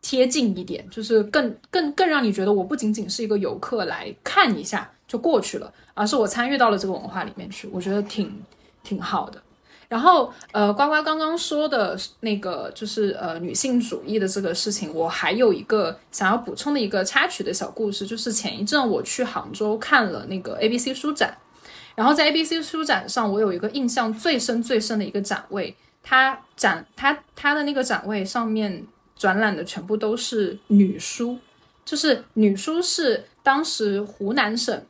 贴近一点，就是更更更让你觉得我不仅仅是一个游客来看一下就过去了，而是我参与到了这个文化里面去，我觉得挺挺好的。然后呃，呱呱刚刚说的那个就是呃女性主义的这个事情，我还有一个想要补充的一个插曲的小故事，就是前一阵我去杭州看了那个 ABC 书展，然后在 ABC 书展上，我有一个印象最深最深的一个展位，它展它它的那个展位上面展览的全部都是女书，就是女书是当时湖南省，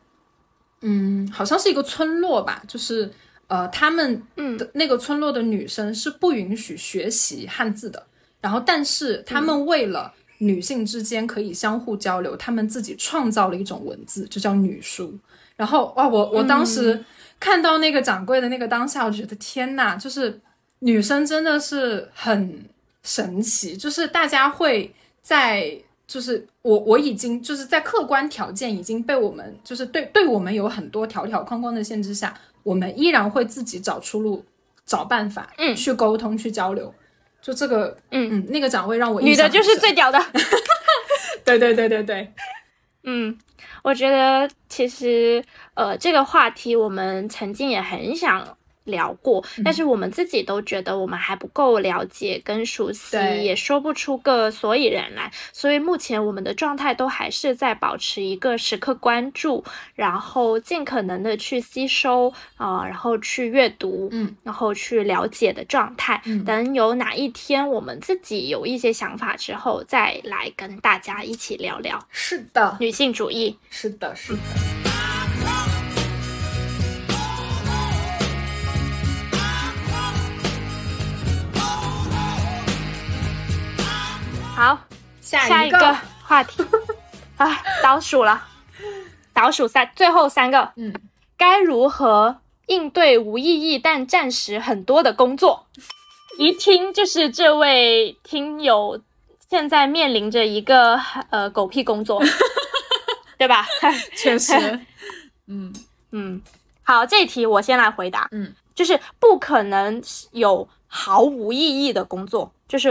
嗯，好像是一个村落吧，就是呃，他们的那个村落的女生是不允许学习汉字的，然后但是他们为了女性之间可以相互交流，他们自己创造了一种文字，就叫女书。然后哇，我我当时看到那个掌柜的那个当下，我觉得天呐，就是女生真的是很神奇，就是大家会在，就是我我已经就是在客观条件已经被我们就是对对我们有很多条条框框的限制下，我们依然会自己找出路、找办法，嗯去沟通、去交流。就这个，嗯嗯，那个展位让我印女的就是最屌的。*laughs* 对对对对对，嗯，我觉得其实呃这个话题我们曾经也很想聊过，但是我们自己都觉得我们还不够了解跟熟悉，对也说不出个所以然来。所以目前我们的状态都还是在保持一个时刻关注，然后尽可能的去吸收啊、然后去阅读，嗯，然后去了解的状态。嗯等有哪一天我们自己有一些想法之后，再来跟大家一起聊聊是的，女性主义。是的，是的。好，下一下一个话题。*laughs* 啊，倒数了，倒数三，最后三个，嗯，该如何应对无意义但暂时很多的工作？一听就是这位听友现在面临着一个呃狗屁工作，*laughs* 对吧？确实，*laughs* 嗯。嗯，好，这一题我先来回答。嗯，就是不可能有毫无意义的工作，就是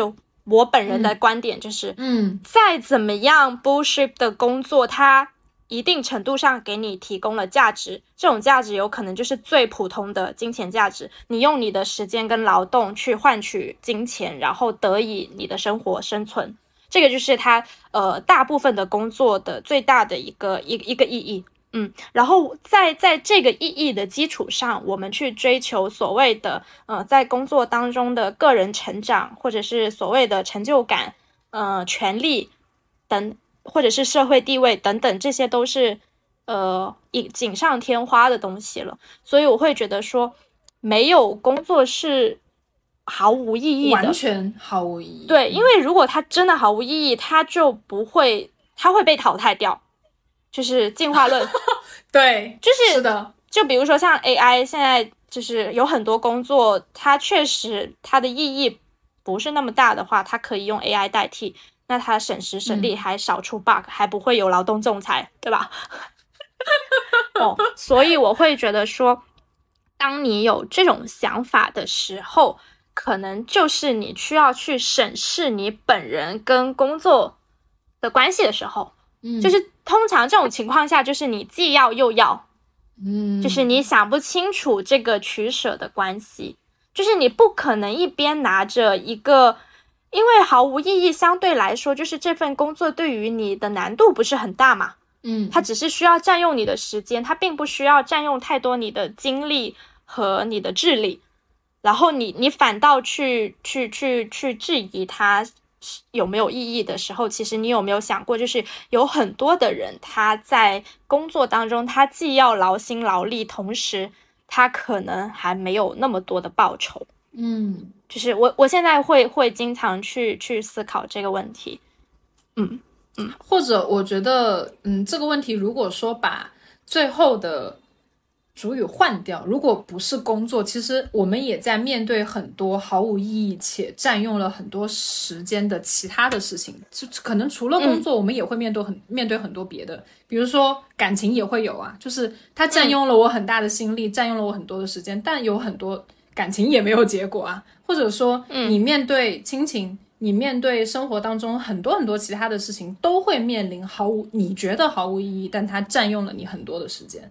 我本人的观点，就是、嗯再怎么样 bullshit 的工作，它一定程度上给你提供了价值。这种价值有可能就是最普通的金钱价值，你用你的时间跟劳动去换取金钱，然后得以你的生活生存。这个就是它呃大部分的工作的最大的一个一一个意义。嗯，然后在在这个意义的基础上，我们去追求所谓的呃在工作当中的个人成长，或者是所谓的成就感，呃权利等，或者是社会地位等等，这些都是呃锦锦上添花的东西了。所以我会觉得说，没有工作是毫无意义的，完全毫无意义。对，因为如果它真的毫无意义，它就不会，它会被淘汰掉。就是进化论，*laughs* 对，就是是的，就比如说像 AI，现在就是有很多工作，它确实它的意义不是那么大的话，它可以用 AI 代替，那它省时省力，还少出 bug，、还不会有劳动仲裁，对吧？*laughs* 哦，所以我会觉得说，当你有这种想法的时候，可能就是你需要去审视你本人跟工作的关系的时候，嗯就是通常这种情况下，就是你既要又要，嗯，就是你想不清楚这个取舍的关系，就是你不可能一边拿着一个，因为毫无意义，相对来说，就是这份工作对于你的难度不是很大嘛，嗯，它只是需要占用你的时间，它并不需要占用太多你的精力和你的智力，然后你你反倒去去去去质疑它是有没有意义的时候，其实你有没有想过，就是有很多的人他在工作当中，他既要劳心劳力，同时他可能还没有那么多的报酬。嗯就是我我现在会会经常去去思考这个问题。嗯嗯或者我觉得，嗯，这个问题如果说把最后的主语换掉，如果不是工作，其实我们也在面对很多毫无意义且占用了很多时间的其他的事情。就可能除了工作，我们也会面对很面对很多别的，比如说感情也会有啊，就是它占用了我很大的心力，占用了我很多的时间，但有很多感情也没有结果啊，或者说你面对亲情。你面对生活当中很多很多其他的事情，都会面临毫无你觉得毫无意义，但它占用了你很多的时间。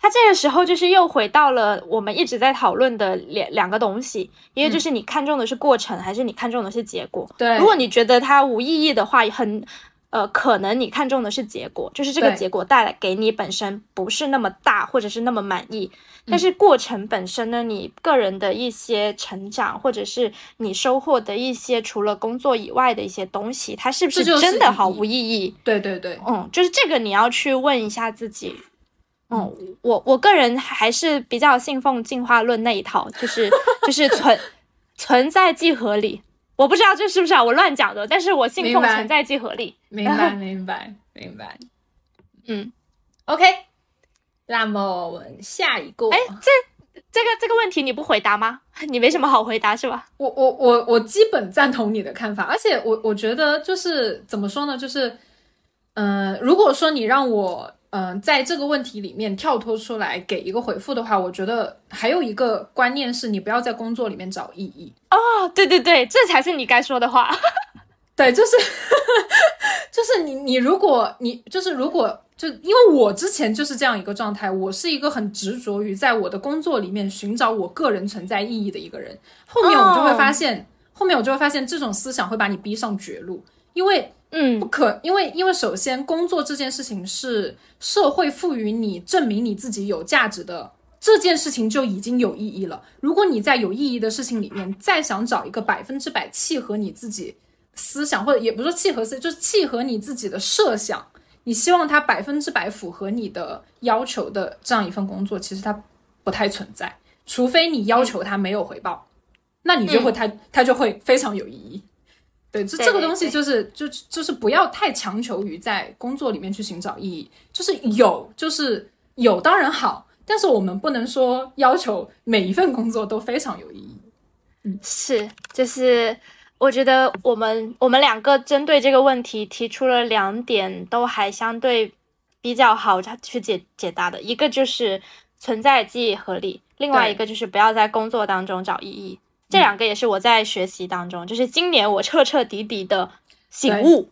它这个时候就是又回到了我们一直在讨论的两两个东西，一个就是你看重的是过程，还是你看重的是结果？对如果你觉得它无意义的话，很呃，可能你看重的是结果，就是这个结果带来给你本身不是那么大，或者是那么满意。嗯但是过程本身呢，你个人的一些成长，或者是你收获的一些除了工作以外的一些东西，它是不是真的毫无意义？对对对，嗯，就是这个你要去问一下自己。嗯，我我个人还是比较信奉进化论那一套，就是就是存存在即合理。我不知道这是不是啊，我乱讲的，但是我信奉存在即合理。明白 *laughs* 明白明白。嗯，OK，那么我们下一个，哎，这这个这个问题你不回答吗？*laughs* 你没什么好回答是吧？我我我我基本赞同你的看法，而且我我觉得就是怎么说呢，就是，嗯、如果说你让我嗯、呃在这个问题里面跳脱出来给一个回复的话，我觉得还有一个观念是你不要在工作里面找意义。哦，对对对，这才是你该说的话。*laughs* 对，就是 *laughs* 就是你你如果你就是如果就因为我之前就是这样一个状态，我是一个很执着于在我的工作里面寻找我个人存在意义的一个人。后面我就会发现后面我就会发现这种思想会把你逼上绝路，因为嗯不可，因为因为首先工作这件事情是社会赋予你证明你自己有价值的。这件事情就已经有意义了。如果你在有意义的事情里面再想找一个百分之百契合你自己思想，或者也不是说契合思，就是契合你自己的设想，你希望它百分之百符合你的要求的这样一份工作，其实它不太存在，除非你要求它没有回报，那你就会它它就会非常有意义。对，这对对这个东西就是就就是不要太强求于在工作里面去寻找意义，就是有就是有当然好，但是我们不能说要求每一份工作都非常有意义。嗯是，就是我觉得我们我们两个针对这个问题提出了两点，都还相对比较好去解解答的。一个就是存在即合理，另外一个就是不要在工作当中找意义。这两个也是我在学习当中，就是今年我彻彻底底的醒悟，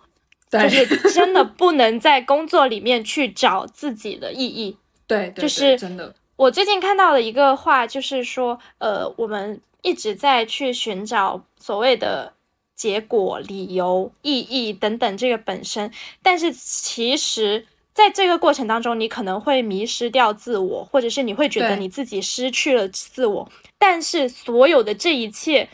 就是 *laughs* 真的不能在工作里面去找自己的意义。对，对就是真的，我最近看到的一个话，就是说，呃，我们一直在去寻找所谓的结果、理由、意义等等这个本身，但是其实在这个过程当中，你可能会迷失掉自我，或者是你会觉得你自己失去了自我。但是所有的这一切，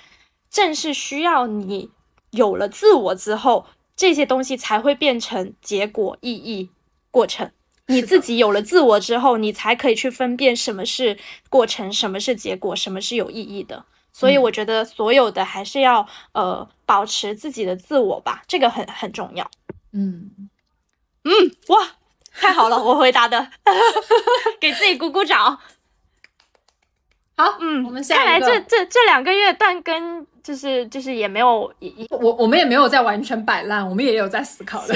正是需要你有了自我之后，这些东西才会变成结果、意义、过程。你自己有了自我之后，你才可以去分辨什么是过程，什么是结果，什么是有意义的。所以嗯我觉得所有的还是要呃保持自己的自我吧，这个很很重要。嗯嗯，哇，太好了，我回答的，*laughs* 给自己鼓鼓掌。好，嗯，我们下看来这这这两个月断更，就是就是也没有我我们也没有在完全摆烂，我们也有在思考的。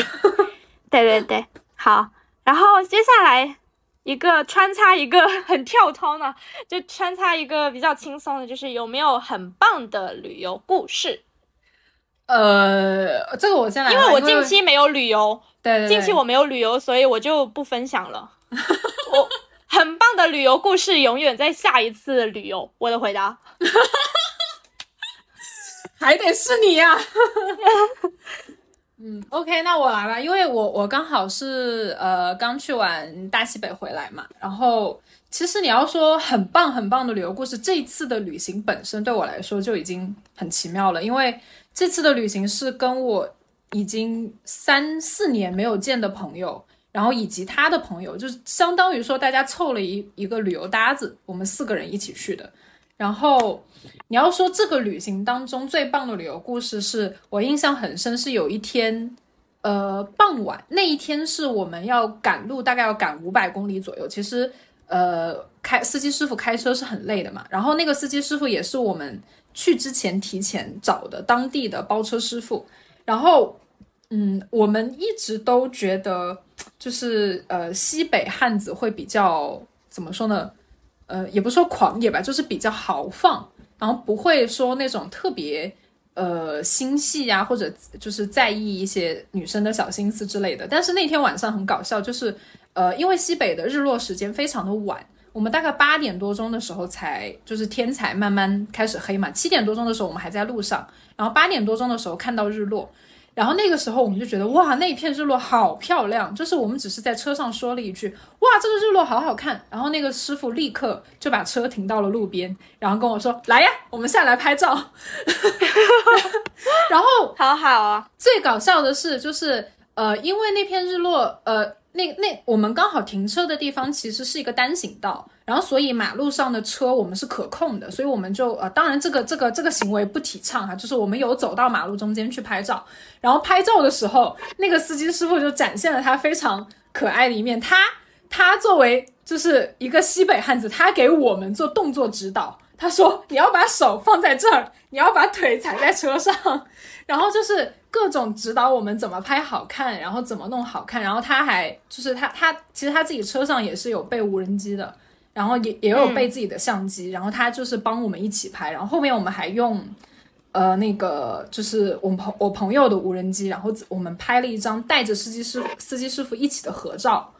对对对，好。然后接下来一个穿插一个很跳脱呢，*laughs* 就穿插一个比较轻松的，就是有没有很棒的旅游故事？呃，这个我先来，因为我近期没有旅游，对对对近期我没有旅游，所以我就不分享了。*laughs* 很棒的旅游故事永远在下一次旅游。我的回答，*laughs* 还得是你呀、*laughs* 嗯，OK，那我来吧，因为我我刚好是呃刚去完大西北回来嘛，然后其实你要说很棒很棒的旅游故事，这一次的旅行本身对我来说就已经很奇妙了，因为这次的旅行是跟我已经三四年没有见的朋友。然后以及他的朋友，就是相当于说大家凑了一一个旅游搭子，我们四个人一起去的。然后你要说这个旅行当中最棒的旅游故事是，我印象很深，是有一天，呃，傍晚那一天是我们要赶路，大概要赶五百公里左右。其实，呃，开司机师傅开车是很累的嘛，然后那个司机师傅也是我们去之前提前找的当地的包车师傅，然后嗯，我们一直都觉得就是呃西北汉子会比较怎么说呢？呃，也不说狂野吧，就是比较豪放，然后不会说那种特别呃心细呀、或者就是在意一些女生的小心思之类的。但是那天晚上很搞笑，就是呃，因为西北的日落时间非常的晚，我们大概八点多钟的时候才就是天才慢慢开始黑嘛，七点多钟的时候我们还在路上，然后八点多钟的时候看到日落。然后那个时候我们就觉得哇，那一片日落好漂亮，就是我们只是在车上说了一句哇，这个日落好好看。然后那个师傅立刻就把车停到了路边，然后跟我说来呀，我们下来拍照。*laughs* 然后好好啊，最搞笑的是，就是呃，因为那片日落，呃，那那我们刚好停车的地方其实是一个单行道，然后所以马路上的车我们是可控的，所以我们就呃，当然这个这个这个行为不提倡哈，就是我们有走到马路中间去拍照，然后拍照的时候，那个司机师傅就展现了他非常可爱的一面，他他作为就是一个西北汉子，他给我们做动作指导。他说：“你要把手放在这儿，你要把腿踩在车上，然后就是各种指导我们怎么拍好看，然后怎么弄好看。然后他还就是他他其实他自己车上也是有备无人机的，然后也也有备自己的相机，然后他就是帮我们一起拍。然后后面我们还用呃那个就是我朋我朋友的无人机，然后我们拍了一张带着司机师傅司机师傅一起的合照，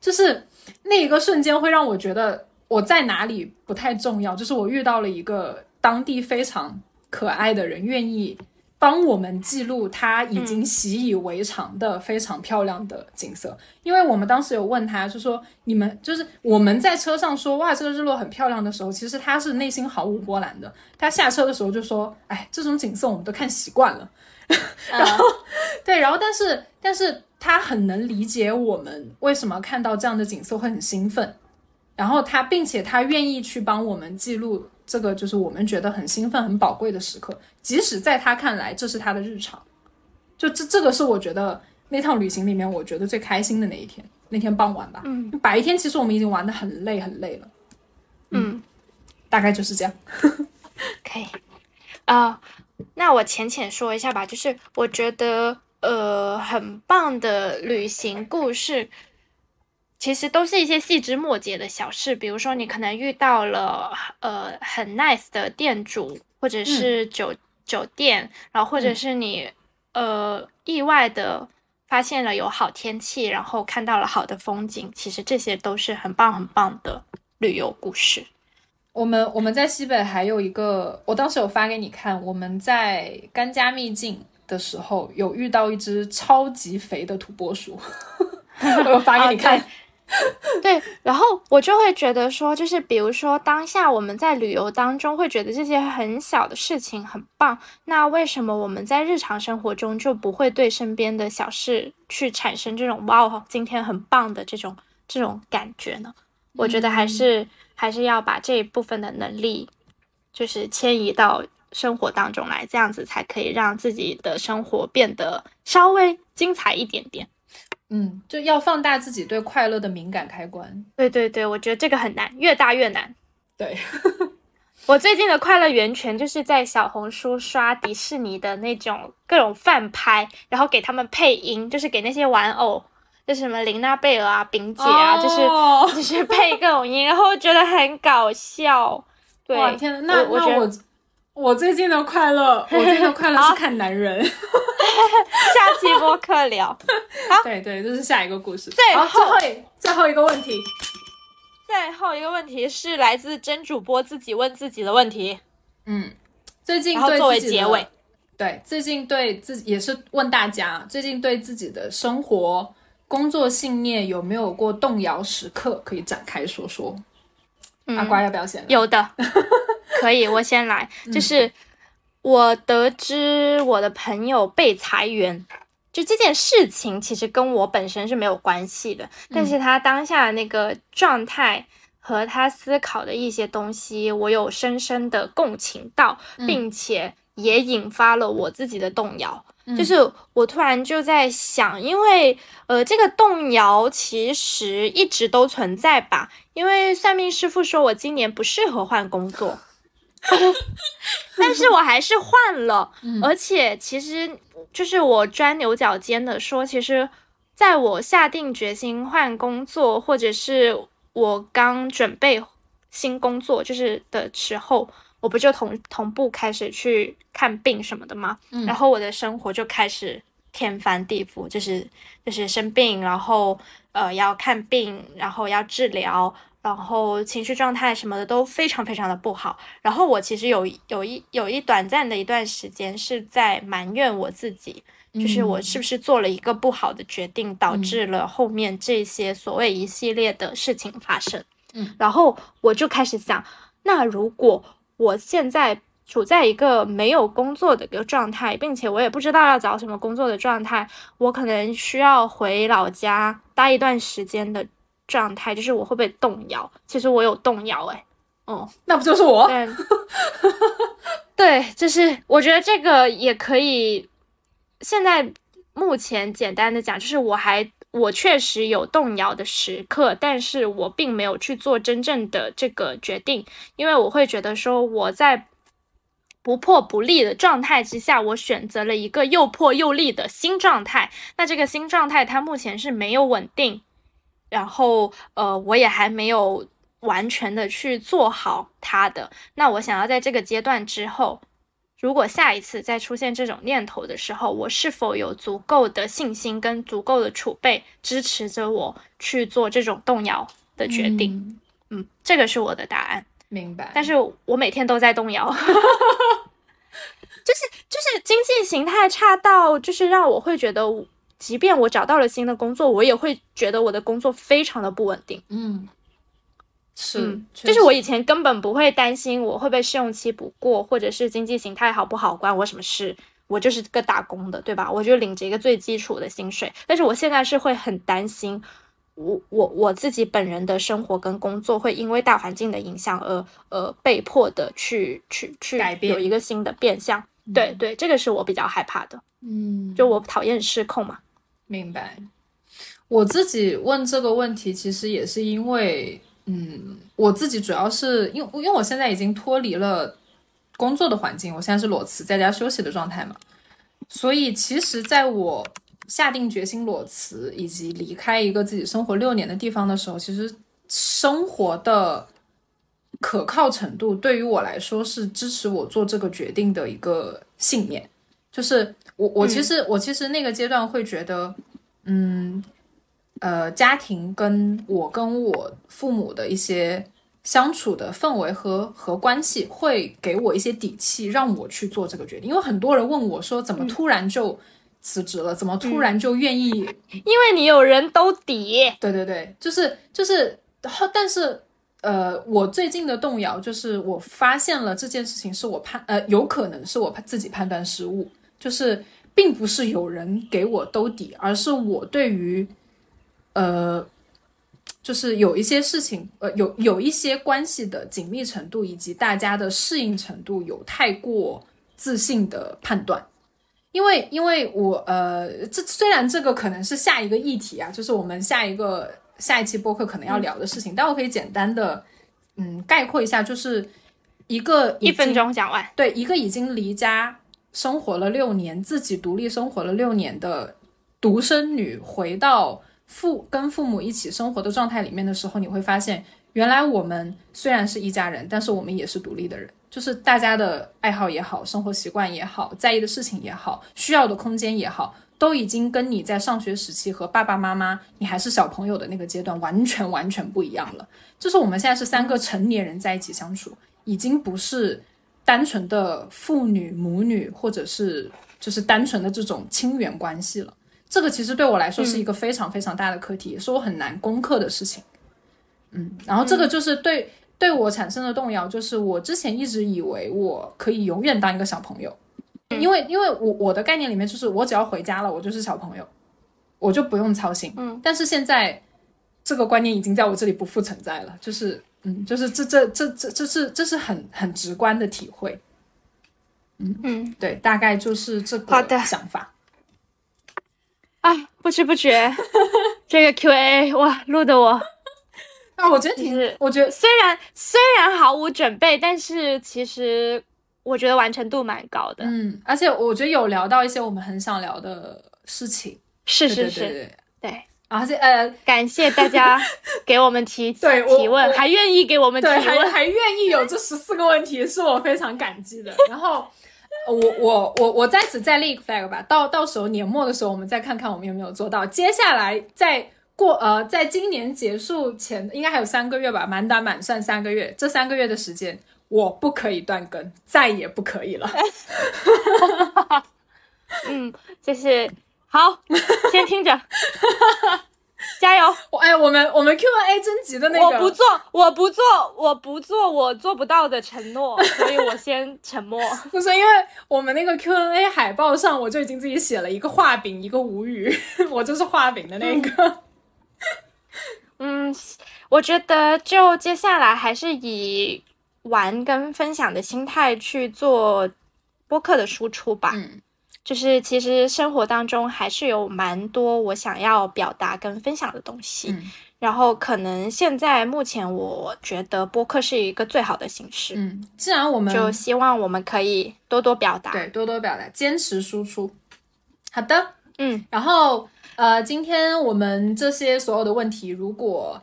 就是那一个瞬间会让我觉得。”我在哪里不太重要，就是我遇到了一个当地非常可爱的人，愿意帮我们记录他已经习以为常的非常漂亮的景色。因为我们当时有问他，就说你们就是我们在车上说哇这个日落很漂亮的时候，其实他是内心毫无波澜的。他下车的时候就说，哎，这种景色我们都看习惯了。*laughs* 然后 *laughs* 对，然后但是但是他很能理解我们为什么看到这样的景色会很兴奋。然后他，并且他愿意去帮我们记录这个，就是我们觉得很兴奋、很宝贵的时刻，即使在他看来这是他的日常。就这，这个是我觉得那趟旅行里面我觉得最开心的那一天，那天傍晚吧。嗯，白天其实我们已经玩的很累很累了。嗯，大概就是这样。可以啊，那我浅浅说一下吧，就是我觉得呃很棒的旅行故事。其实都是一些细枝末节的小事，比如说你可能遇到了呃很 nice 的店主，或者是酒、酒店，然后或者是你呃意外的发现了有好天气，然后看到了好的风景，其实这些都是很棒很棒的旅游故事。我们我们在西北还有一个，我当时有发给你看，我们在甘加秘境的时候有遇到一只超级肥的土拨鼠，*laughs* 我发给你看。*laughs* 对，然后我就会觉得说，就是比如说当下我们在旅游当中会觉得这些很小的事情很棒，那为什么我们在日常生活中就不会对身边的小事去产生这种哇哦，今天很棒的这种这种感觉呢？我觉得还是还是要把这一部分的能力，就是迁移到生活当中来，这样子才可以让自己的生活变得稍微精彩一点点。嗯，就要放大自己对快乐的敏感开关。对对对，我觉得这个很难，越大越难。对，*laughs* 我最近的快乐源泉就是在小红书刷迪士尼的那种各种饭拍，然后给他们配音，就是给那些玩偶，就什么琳娜贝尔啊、饼姐啊，哦就是就是配各种音，然后觉得很搞笑。对，哇天哪，那我我觉得那我我最近的快乐，*laughs* 我最近的快乐是看男人。下期播客聊。*laughs* 对对，这是下一个故事。最后最后一个问题，最后一个问题是来自真主播自己问自己的问题，嗯，最近对自己的结尾。对，最近对自己也是问大家，最近对自己的生活、工作信念有没有过动摇时刻？可以展开说说。阿瓜要不要先？有的，*laughs* 可以，我先来。嗯就是我得知我的朋友被裁员，就这件事情其实跟我本身是没有关系的，但是他当下的那个状态和他思考的一些东西，我有深深的共情到，并且也引发了我自己的动摇。就是我突然就在想，因为呃，这个动摇其实一直都存在吧。因为算命师傅说我今年不适合换工作，*laughs* 但是我还是换了。而且其实就是我钻牛角尖的说，其实在我下定决心换工作，或者是我刚准备新工作就是的时候。我不就同同步开始去看病什么的吗？嗯然后我的生活就开始天翻地覆，就是就是生病，然后呃要看病，然后要治疗，然后情绪状态什么的都非常非常的不好。然后我其实有有一有一短暂的一段时间是在埋怨我自己，就是我是不是做了一个不好的决定，导致了后面这些所谓一系列的事情发生。嗯，然后我就开始想，那如果我现在处在一个没有工作的一个状态，并且我也不知道要找什么工作的状态，我可能需要回老家待一段时间的状态，就是我会不会动摇？其实我有动摇、欸，哦，那不就是我？但对，就是我觉得这个也可以。现在目前简单的讲，就是我还我确实有动摇的时刻，但是我并没有去做真正的这个决定，因为我会觉得说我在不破不立的状态之下，我选择了一个又破又立的新状态。那这个新状态它目前是没有稳定，然后呃，我也还没有完全的去做好它的。那我想要在这个阶段之后，如果下一次再出现这种念头的时候，我是否有足够的信心跟足够的储备支持着我去做这种动摇的决定？嗯嗯，这个是我的答案。明白。但是我每天都在动摇 *laughs* *laughs* 就是就是经济形态差到，就是让我会觉得，即便我找到了新的工作，我也会觉得我的工作非常的不稳定。嗯，是，嗯，就是我以前根本不会担心我会不会试用期不过，或者是经济形态好不好，关我什么事？我就是个打工的，对吧？我就领着一个最基础的薪水，但是我现在是会很担心我，我我自己本人的生活跟工作会因为大环境的影响而呃被迫的去去去改变有一个新的变相。对对，这个是我比较害怕的，嗯，就我讨厌失控嘛。明白。我自己问这个问题，其实也是因为，嗯，我自己主要是因为因为我现在已经脱离了工作的环境，我现在是裸辞在家休息的状态嘛，所以其实在我下定决心裸辞以及离开一个自己生活六年的地方的时候，其实生活的可靠程度对于我来说是支持我做这个决定的一个信念，就是我我其实、我其实那个阶段会觉得，嗯，呃，家庭跟我跟我父母的一些相处的氛围和和关系，会给我一些底气，让我去做这个决定。因为很多人问我说，怎么突然就辞职了？怎么突然就愿意因为你有人兜底，对对对，就是就是，后但是呃，我最近的动摇就是我发现了这件事情是我判呃有可能是我判自己判断失误，就是并不是有人给我兜底，而是我对于呃。就是有一些事情，呃，有有一些关系的紧密程度以及大家的适应程度有太过自信的判断，因为因为我呃，这虽然这个可能是下一个议题啊，就是我们下一个下一期播客可能要聊的事情，但我可以简单的嗯概括一下，就是一个一分钟讲完。对一个已经离家生活了六年，自己独立生活了六年的独生女，回到父跟父母一起生活的状态里面的时候，你会发现，原来我们虽然是一家人，但是我们也是独立的人。就是大家的爱好也好，生活习惯也好，在意的事情也好，需要的空间也好，都已经跟你在上学时期和爸爸妈妈，你还是小朋友的那个阶段完全完全不一样了。就是我们现在是三个成年人在一起相处，已经不是单纯的父女、母女，或者是就是单纯的这种亲缘关系了。这个其实对我来说是一个非常非常大的课题，也是我很难攻克的事情。嗯，然后这个就是对、对我产生的动摇，就是我之前一直以为我可以永远当一个小朋友，因为因为我我的概念里面就是我只要回家了，我就是小朋友，我就不用操心。嗯，但是现在这个观念已经在我这里不复存在了，就是嗯，就是这这这这这是这是很很直观的体会。嗯嗯，对，大概就是这个想法。啊，不知不觉，这个 Q&A 哇，录的我 *laughs* 啊，我觉得挺，我觉得虽然虽然毫无准备，但是其实我觉得完成度蛮高的。嗯，而且我觉得有聊到一些我们很想聊的事情。对是是是，对对对，对，而且呃，感谢大家 *laughs* 给我们提对提问，还愿意给我们提对，还问。还愿意有这十四个问题，是我非常感激的。然后。呃我我我我在此再立一个 flag 吧，到到时候年末的时候，我们再看看我们有没有做到。接下来在过呃，在今年结束前，应该还有三个月吧，满打满算三个月。这三个月的时间，我不可以断更，再也不可以了。*laughs* *laughs* 嗯，就是好，*laughs* 先听着，*laughs* 加油！我哎，我们我们 Q&A 征集的那个，我不做，我不做，我不做我做不到的承诺，*laughs* 所以我先沉默。不是因为我们那个 Q&A 海报上，我就已经自己写了一个画饼，一个无语，我就是画饼的那个。嗯，我觉得就接下来还是以玩跟分享的心态去做播客的输出吧。嗯就是其实生活当中还是有蛮多我想要表达跟分享的东西，嗯然后可能现在目前我觉得播客是一个最好的形式，嗯，既然我们就希望我们可以多多表达。对多多表达，坚持输出。好的，嗯，然后呃，今天我们这些所有的问题，如果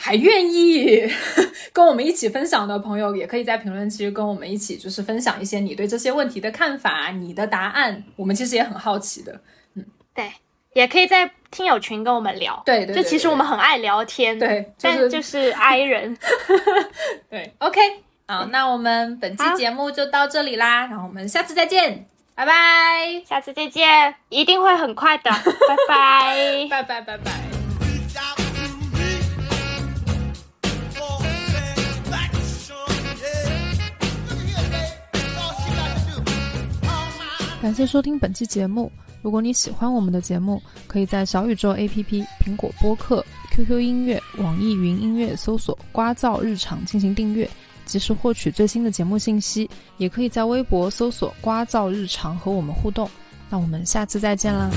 还愿意 *laughs* 跟我们一起分享的朋友，也可以在评论区跟我们一起，就是分享一些你对这些问题的看法、你的答案。我们其实也很好奇的。嗯对，也可以在听友群跟我们聊。对对对就其实我们很爱聊天，对就是但就是 i 人。*laughs* 对，OK，好，那我们本期节目就到这里啦，然后我们下次再见，拜拜，下次再见，一定会很快的，拜拜。*laughs* 拜拜，拜拜。感谢收听本期节目。如果你喜欢我们的节目，可以在小宇宙 APP、苹果播客、QQ 音乐、网易云音乐搜索“瓜噪日常”进行订阅，及时获取最新的节目信息。也可以在微博搜索“瓜噪日常”和我们互动。那我们下次再见啦！